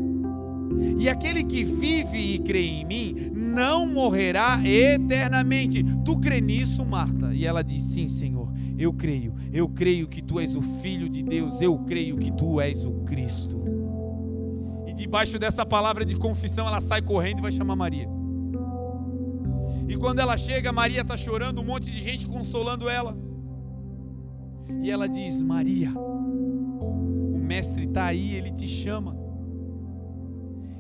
E aquele que vive e crê em mim não morrerá eternamente. Tu crê nisso, Marta? E ela diz: Sim, Senhor, eu creio. Eu creio que tu és o Filho de Deus. Eu creio que tu és o Cristo. E debaixo dessa palavra de confissão, ela sai correndo e vai chamar Maria. E quando ela chega, Maria está chorando, um monte de gente consolando ela. E ela diz: Maria, o Mestre está aí, ele te chama.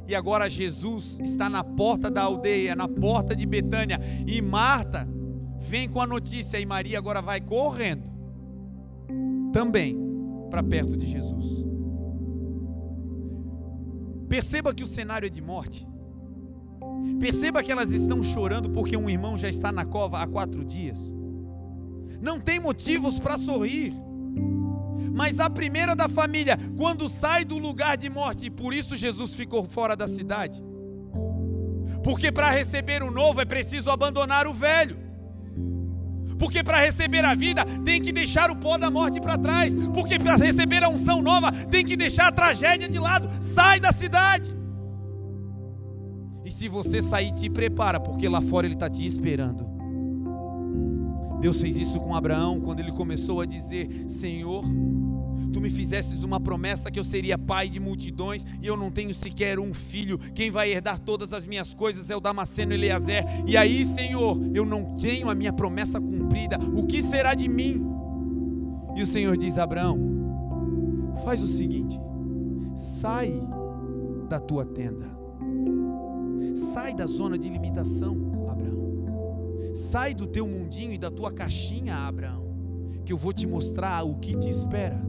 E agora Jesus está na porta da aldeia, na porta de Betânia. E Marta vem com a notícia. E Maria agora vai correndo também para perto de Jesus. Perceba que o cenário é de morte. Perceba que elas estão chorando porque um irmão já está na cova há quatro dias. Não tem motivos para sorrir. Mas a primeira da família, quando sai do lugar de morte, e por isso Jesus ficou fora da cidade. Porque para receber o novo é preciso abandonar o velho. Porque para receber a vida tem que deixar o pó da morte para trás. Porque para receber a unção nova tem que deixar a tragédia de lado. Sai da cidade. E se você sair, te prepara, porque lá fora ele está te esperando. Deus fez isso com Abraão quando ele começou a dizer: Senhor, tu me fizestes uma promessa que eu seria pai de multidões e eu não tenho sequer um filho. Quem vai herdar todas as minhas coisas é o Damasceno Eleazer. E aí, Senhor, eu não tenho a minha promessa cumprida. O que será de mim? E o Senhor diz: Abraão, faz o seguinte: sai da tua tenda, sai da zona de limitação Sai do teu mundinho e da tua caixinha, Abraão, que eu vou te mostrar o que te espera.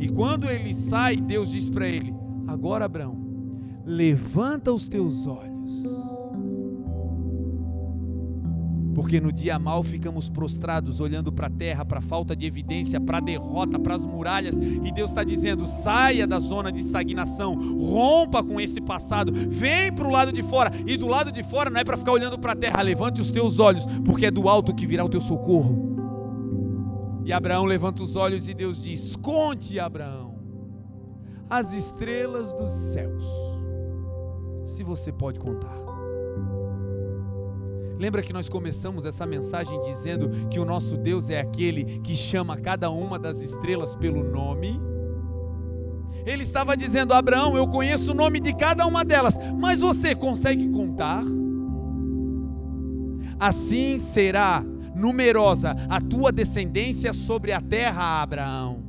E quando ele sai, Deus diz para ele: Agora, Abraão, levanta os teus olhos. Porque no dia mal ficamos prostrados, olhando para a terra, para a falta de evidência, para a derrota, para as muralhas, e Deus está dizendo: saia da zona de estagnação, rompa com esse passado, vem para o lado de fora, e do lado de fora não é para ficar olhando para a terra, levante os teus olhos, porque é do alto que virá o teu socorro. E Abraão levanta os olhos e Deus diz: Conte, Abraão, as estrelas dos céus, se você pode contar. Lembra que nós começamos essa mensagem dizendo que o nosso Deus é aquele que chama cada uma das estrelas pelo nome? Ele estava dizendo: Abraão, eu conheço o nome de cada uma delas, mas você consegue contar? Assim será numerosa a tua descendência sobre a terra, Abraão.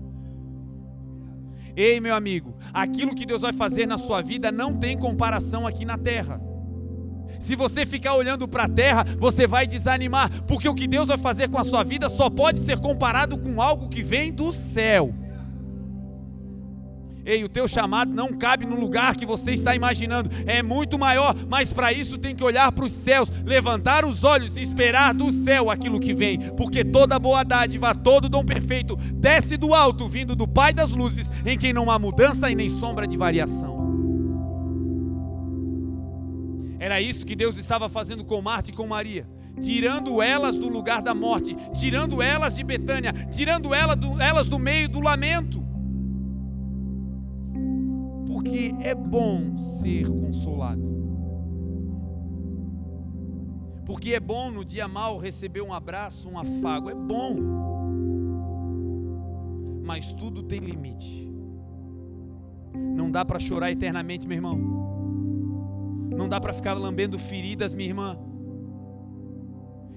Ei, meu amigo, aquilo que Deus vai fazer na sua vida não tem comparação aqui na terra. Se você ficar olhando para a terra, você vai desanimar, porque o que Deus vai fazer com a sua vida só pode ser comparado com algo que vem do céu. Ei, o teu chamado não cabe no lugar que você está imaginando, é muito maior, mas para isso tem que olhar para os céus, levantar os olhos e esperar do céu aquilo que vem, porque toda boa dádiva, todo dom perfeito desce do alto, vindo do Pai das luzes, em quem não há mudança e nem sombra de variação. Era isso que Deus estava fazendo com Marta e com Maria, tirando elas do lugar da morte, tirando elas de Betânia, tirando elas do, elas do meio do lamento. Porque é bom ser consolado. Porque é bom no dia mal receber um abraço, um afago, é bom. Mas tudo tem limite. Não dá para chorar eternamente, meu irmão. Não dá para ficar lambendo feridas, minha irmã.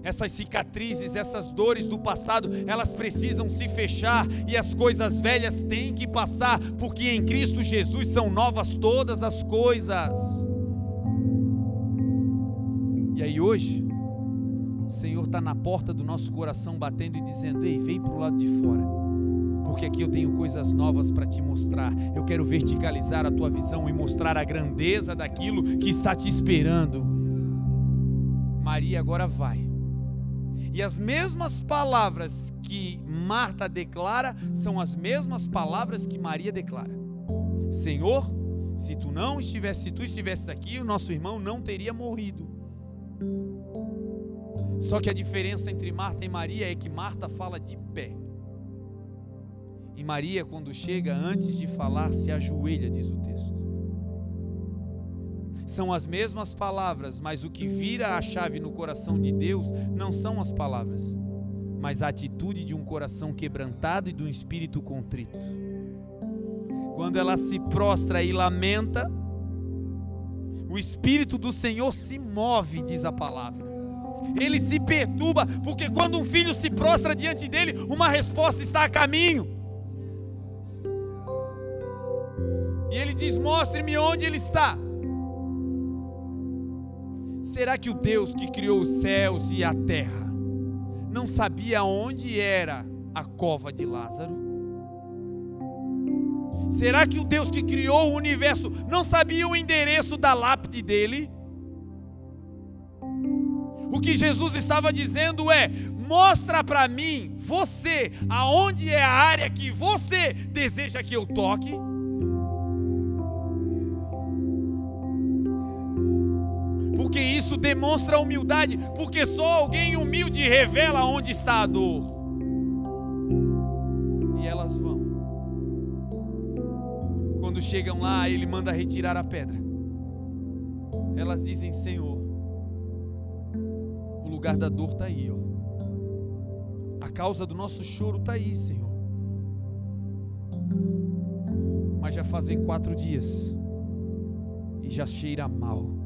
Essas cicatrizes, essas dores do passado, elas precisam se fechar e as coisas velhas têm que passar, porque em Cristo Jesus são novas todas as coisas. E aí hoje, o Senhor está na porta do nosso coração batendo e dizendo: Ei, vem para o lado de fora porque aqui eu tenho coisas novas para te mostrar. Eu quero verticalizar a tua visão e mostrar a grandeza daquilo que está te esperando. Maria agora vai. E as mesmas palavras que Marta declara são as mesmas palavras que Maria declara. Senhor, se tu não estivesse, se tu estivesses aqui, o nosso irmão não teria morrido. Só que a diferença entre Marta e Maria é que Marta fala de pé. E Maria, quando chega, antes de falar, se ajoelha, diz o texto. São as mesmas palavras, mas o que vira a chave no coração de Deus não são as palavras, mas a atitude de um coração quebrantado e de um espírito contrito. Quando ela se prostra e lamenta, O Espírito do Senhor se move, diz a palavra. Ele se perturba, porque quando um filho se prostra diante dele, uma resposta está a caminho. E ele diz: Mostre-me onde ele está. Será que o Deus que criou os céus e a terra não sabia onde era a cova de Lázaro? Será que o Deus que criou o universo não sabia o endereço da lápide dele? O que Jesus estava dizendo é: mostra para mim, você, aonde é a área que você deseja que eu toque. Isso demonstra humildade, porque só alguém humilde revela onde está a dor. E elas vão. Quando chegam lá, ele manda retirar a pedra. Elas dizem: Senhor, o lugar da dor está aí, ó. A causa do nosso choro está aí, Senhor. Mas já fazem quatro dias e já cheira mal.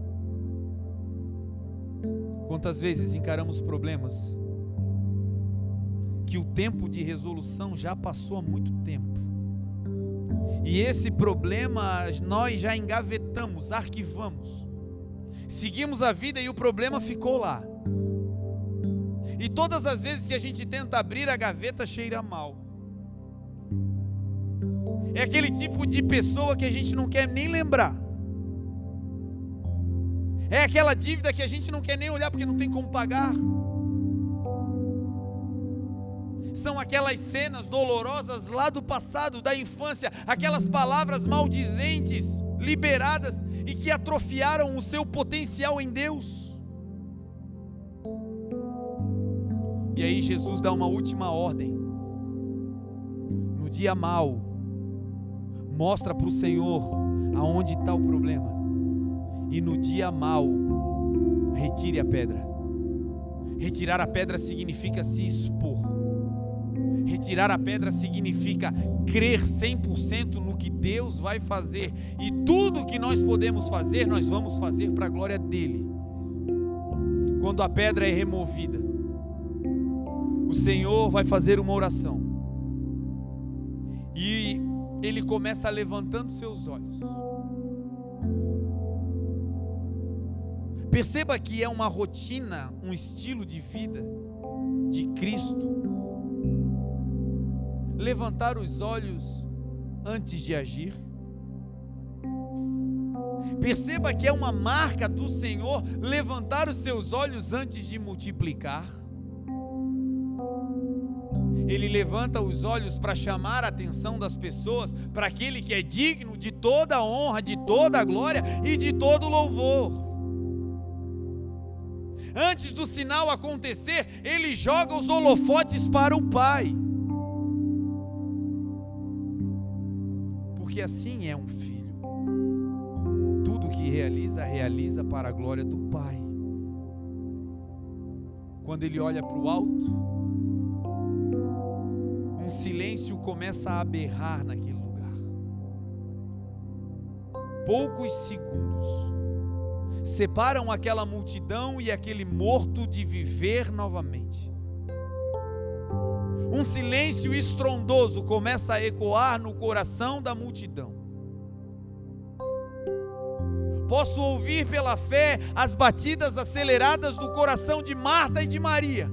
Quantas vezes encaramos problemas que o tempo de resolução já passou há muito tempo e esse problema nós já engavetamos, arquivamos. Seguimos a vida e o problema ficou lá. E todas as vezes que a gente tenta abrir a gaveta, cheira mal. É aquele tipo de pessoa que a gente não quer nem lembrar. É aquela dívida que a gente não quer nem olhar porque não tem como pagar são aquelas cenas dolorosas lá do passado, da infância, aquelas palavras maldizentes liberadas e que atrofiaram o seu potencial em Deus. E aí Jesus dá uma última ordem. No dia mau, mostra para o Senhor aonde está o problema. E no dia mau, retire a pedra. Retirar a pedra significa se expor. Retirar a pedra significa crer 100% no que Deus vai fazer, e tudo que nós podemos fazer, nós vamos fazer para a glória dele. Quando a pedra é removida, o Senhor vai fazer uma oração, e ele começa levantando seus olhos. Perceba que é uma rotina, um estilo de vida de Cristo levantar os olhos antes de agir. Perceba que é uma marca do Senhor levantar os seus olhos antes de multiplicar. Ele levanta os olhos para chamar a atenção das pessoas para aquele que é digno de toda a honra, de toda a glória e de todo o louvor. Antes do sinal acontecer, ele joga os holofotes para o Pai. porque assim é um filho. Tudo que realiza, realiza para a glória do Pai. Quando ele olha para o alto, um silêncio começa a aberrar naquele lugar. Poucos segundos separam aquela multidão e aquele morto de viver novamente um silêncio estrondoso começa a ecoar no coração da multidão. Posso ouvir pela fé as batidas aceleradas do coração de Marta e de Maria.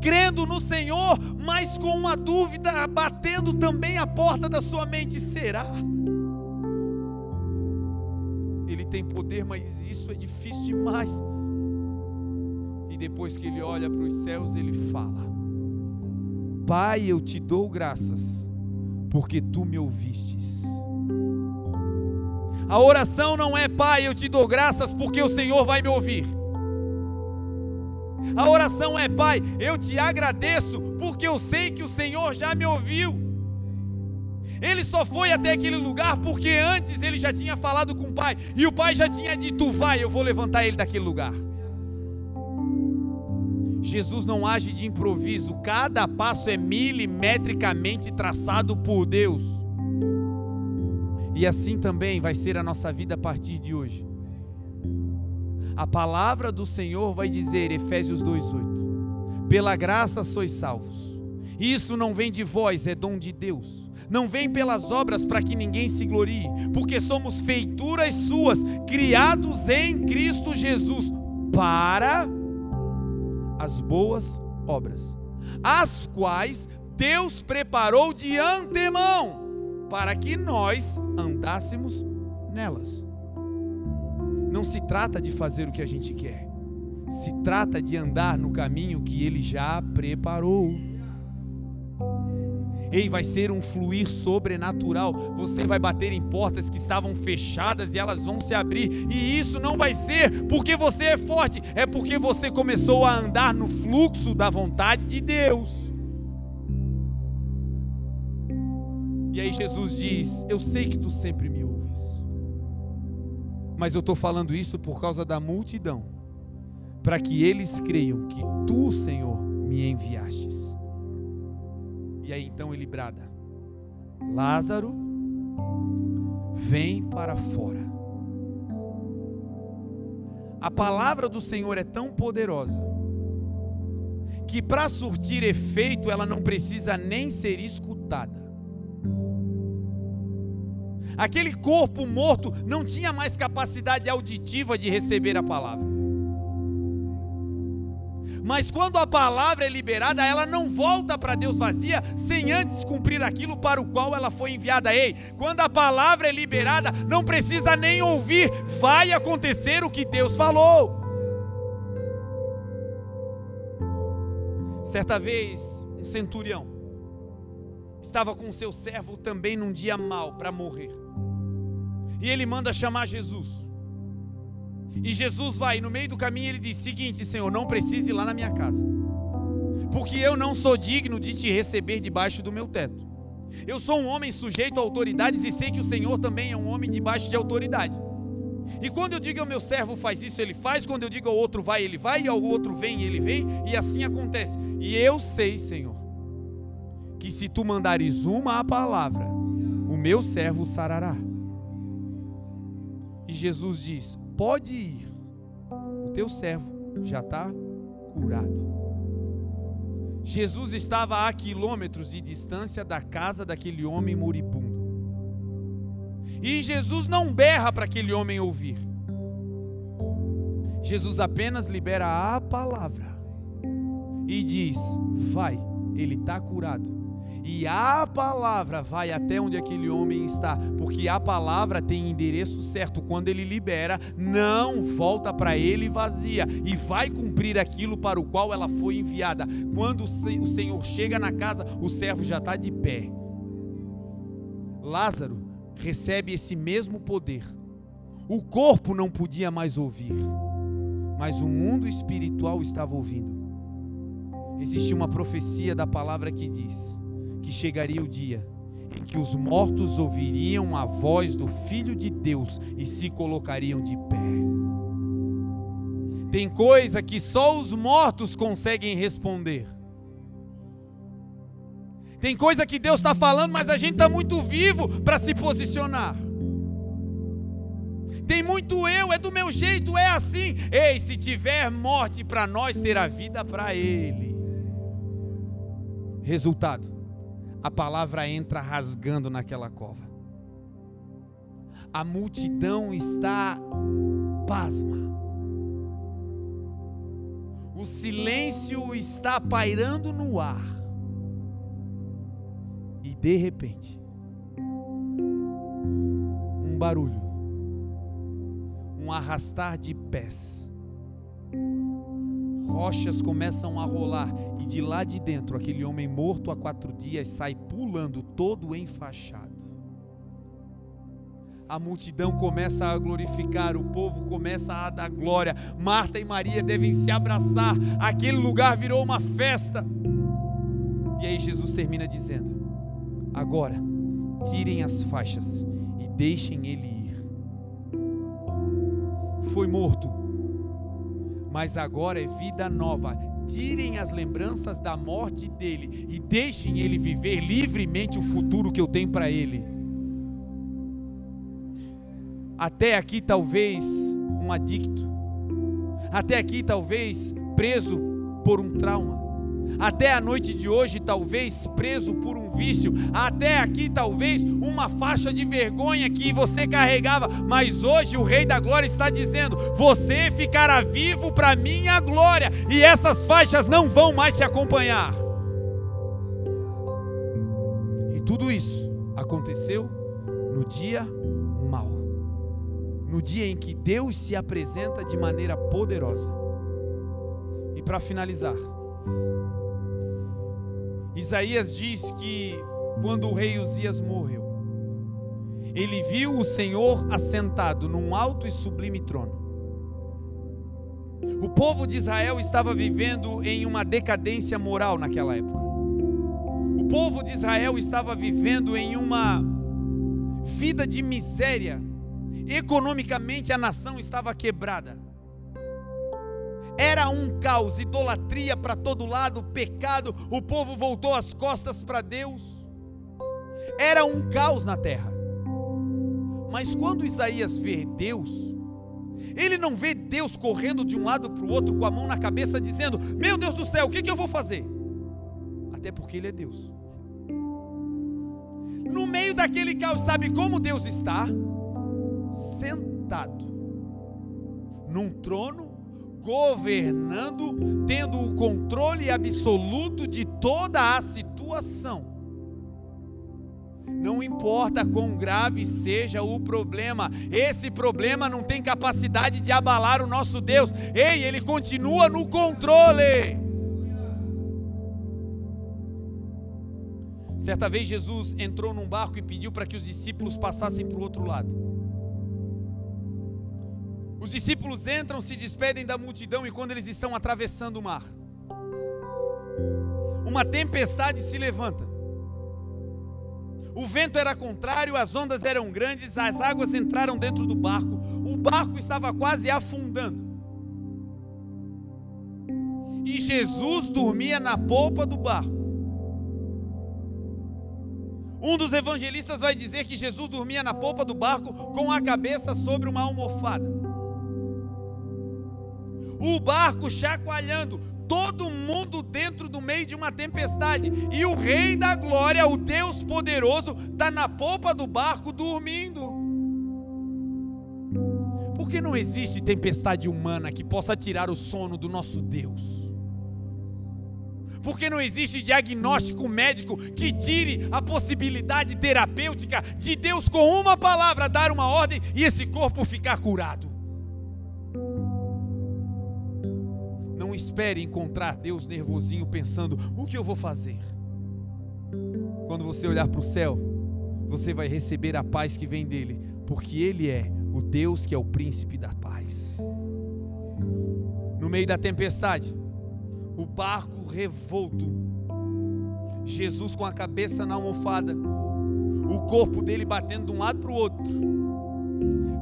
Crendo no Senhor, mas com uma dúvida batendo também a porta da sua mente: será? Ele tem poder, mas isso é difícil demais depois que ele olha para os céus, ele fala: Pai, eu te dou graças, porque tu me ouvistes. A oração não é, Pai, eu te dou graças porque o Senhor vai me ouvir. A oração é, Pai, eu te agradeço porque eu sei que o Senhor já me ouviu. Ele só foi até aquele lugar porque antes ele já tinha falado com o Pai e o Pai já tinha dito: Vai, eu vou levantar ele daquele lugar. Jesus não age de improviso, cada passo é milimetricamente traçado por Deus. E assim também vai ser a nossa vida a partir de hoje. A palavra do Senhor vai dizer, Efésios 2:8: Pela graça sois salvos. Isso não vem de vós, é dom de Deus. Não vem pelas obras para que ninguém se glorie, porque somos feituras suas, criados em Cristo Jesus para as boas obras, as quais Deus preparou de antemão para que nós andássemos nelas. Não se trata de fazer o que a gente quer, se trata de andar no caminho que Ele já preparou. Ei, vai ser um fluir sobrenatural. Você vai bater em portas que estavam fechadas e elas vão se abrir. E isso não vai ser porque você é forte, é porque você começou a andar no fluxo da vontade de Deus. E aí Jesus diz: Eu sei que tu sempre me ouves, mas eu estou falando isso por causa da multidão, para que eles creiam que tu, Senhor, me enviastes. E aí então ele brada: Lázaro, vem para fora. A palavra do Senhor é tão poderosa que para surtir efeito ela não precisa nem ser escutada. Aquele corpo morto não tinha mais capacidade auditiva de receber a palavra. Mas quando a palavra é liberada, ela não volta para Deus vazia sem antes cumprir aquilo para o qual ela foi enviada. Ei, quando a palavra é liberada, não precisa nem ouvir, vai acontecer o que Deus falou. Certa vez, um centurião estava com seu servo também num dia mau para morrer. E ele manda chamar Jesus. E Jesus vai, no meio do caminho ele diz: Seguinte, Senhor, não precise ir lá na minha casa, porque eu não sou digno de te receber debaixo do meu teto. Eu sou um homem sujeito a autoridades e sei que o Senhor também é um homem debaixo de autoridade. E quando eu digo ao meu servo faz isso, ele faz, quando eu digo ao outro vai, ele vai, e ao outro vem, ele vem, e assim acontece. E eu sei, Senhor, que se tu mandares uma a palavra, o meu servo sarará. E Jesus diz: Pode ir, o teu servo já está curado. Jesus estava a quilômetros de distância da casa daquele homem moribundo. E Jesus não berra para aquele homem ouvir. Jesus apenas libera a palavra e diz: Vai, ele está curado e a palavra vai até onde aquele homem está, porque a palavra tem endereço certo. Quando ele libera, não volta para ele vazia e vai cumprir aquilo para o qual ela foi enviada. Quando o Senhor chega na casa, o servo já está de pé. Lázaro recebe esse mesmo poder. O corpo não podia mais ouvir, mas o mundo espiritual estava ouvindo. Existe uma profecia da palavra que diz: que chegaria o dia em que os mortos ouviriam a voz do Filho de Deus e se colocariam de pé. Tem coisa que só os mortos conseguem responder. Tem coisa que Deus está falando, mas a gente está muito vivo para se posicionar. Tem muito eu, é do meu jeito, é assim. Ei, se tiver morte para nós, terá vida para Ele. Resultado: a palavra entra rasgando naquela cova. A multidão está pasma. O silêncio está pairando no ar. E de repente, um barulho, um arrastar de pés rochas começam a rolar, e de lá de dentro, aquele homem morto há quatro dias sai pulando, todo enfaixado. A multidão começa a glorificar, o povo começa a dar glória. Marta e Maria devem se abraçar, aquele lugar virou uma festa. E aí Jesus termina dizendo: Agora, tirem as faixas e deixem ele ir. Foi morto, mas agora é vida nova. Tirem as lembranças da morte dele e deixem ele viver livremente o futuro que eu tenho para ele. Até aqui, talvez, um adicto. Até aqui, talvez, preso por um trauma. Até a noite de hoje, talvez preso por um vício. Até aqui, talvez uma faixa de vergonha que você carregava. Mas hoje o Rei da Glória está dizendo: Você ficará vivo para minha glória. E essas faixas não vão mais te acompanhar. E tudo isso aconteceu no dia mau. No dia em que Deus se apresenta de maneira poderosa. E para finalizar, Isaías diz que quando o rei Uzias morreu, ele viu o Senhor assentado num alto e sublime trono. O povo de Israel estava vivendo em uma decadência moral naquela época. O povo de Israel estava vivendo em uma vida de miséria. Economicamente a nação estava quebrada. Era um caos, idolatria para todo lado, pecado, o povo voltou as costas para Deus. Era um caos na terra. Mas quando Isaías vê Deus, ele não vê Deus correndo de um lado para o outro com a mão na cabeça, dizendo: Meu Deus do céu, o que, que eu vou fazer? Até porque Ele é Deus. No meio daquele caos, sabe como Deus está? Sentado num trono governando, tendo o controle absoluto de toda a situação. Não importa quão grave seja o problema, esse problema não tem capacidade de abalar o nosso Deus. Ei, ele continua no controle. Certa vez Jesus entrou num barco e pediu para que os discípulos passassem para o outro lado. Os discípulos entram, se despedem da multidão e quando eles estão atravessando o mar, uma tempestade se levanta. O vento era contrário, as ondas eram grandes, as águas entraram dentro do barco, o barco estava quase afundando. E Jesus dormia na polpa do barco. Um dos evangelistas vai dizer que Jesus dormia na polpa do barco com a cabeça sobre uma almofada o barco chacoalhando, todo mundo dentro do meio de uma tempestade, e o Rei da Glória, o Deus poderoso, está na polpa do barco dormindo. Porque não existe tempestade humana que possa tirar o sono do nosso Deus. Porque não existe diagnóstico médico que tire a possibilidade terapêutica de Deus, com uma palavra, dar uma ordem e esse corpo ficar curado. Espere encontrar Deus nervosinho pensando: o que eu vou fazer? Quando você olhar para o céu, você vai receber a paz que vem dele, porque ele é o Deus que é o príncipe da paz. No meio da tempestade, o barco revolto, Jesus com a cabeça na almofada, o corpo dele batendo de um lado para o outro,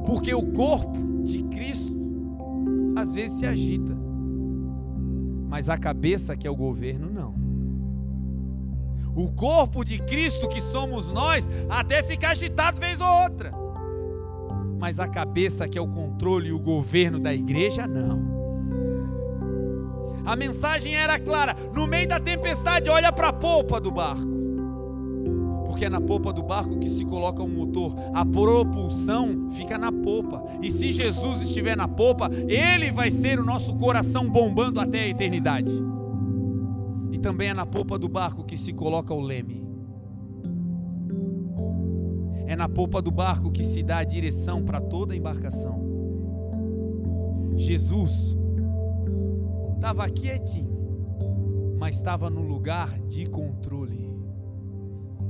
porque o corpo de Cristo às vezes se agita mas a cabeça que é o governo não. O corpo de Cristo que somos nós, até fica agitado vez ou outra. Mas a cabeça que é o controle e o governo da igreja não. A mensagem era clara: no meio da tempestade, olha para a polpa do barco porque é na polpa do barco que se coloca o motor. A propulsão fica na polpa. E se Jesus estiver na polpa, ele vai ser o nosso coração bombando até a eternidade. E também é na polpa do barco que se coloca o leme. É na polpa do barco que se dá a direção para toda a embarcação. Jesus estava quietinho, mas estava no lugar de controle.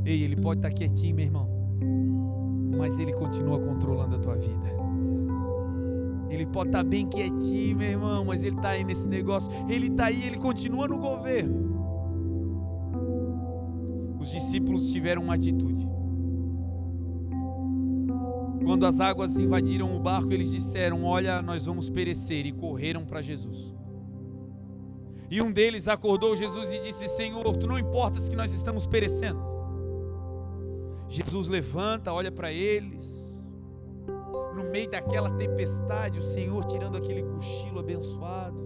Ei, ele pode estar quietinho, meu irmão, mas ele continua controlando a tua vida. Ele pode estar bem quietinho, meu irmão, mas ele está aí nesse negócio. Ele está aí, ele continua no governo. Os discípulos tiveram uma atitude. Quando as águas invadiram o barco, eles disseram: Olha, nós vamos perecer, e correram para Jesus. E um deles acordou Jesus e disse: Senhor, tu não importas que nós estamos perecendo. Jesus levanta, olha para eles. no meio daquela tempestade, o Senhor tirando aquele cochilo abençoado.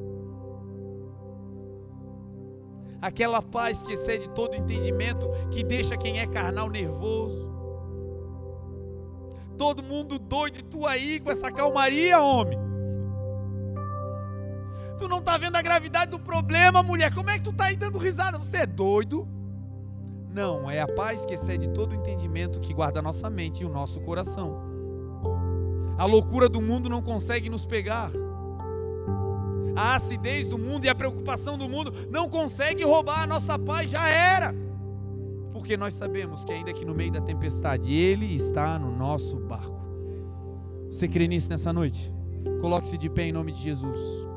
Aquela paz que excede todo entendimento, que deixa quem é carnal nervoso. Todo mundo doido e tu aí com essa calmaria, homem. Tu não está vendo a gravidade do problema, mulher. Como é que tu está aí dando risada? Você é doido? Não, é a paz que excede todo o entendimento que guarda nossa mente e o nosso coração. A loucura do mundo não consegue nos pegar. A acidez do mundo e a preocupação do mundo não consegue roubar a nossa paz, já era. Porque nós sabemos que ainda que no meio da tempestade, Ele está no nosso barco. Você crê nisso nessa noite? Coloque-se de pé em nome de Jesus.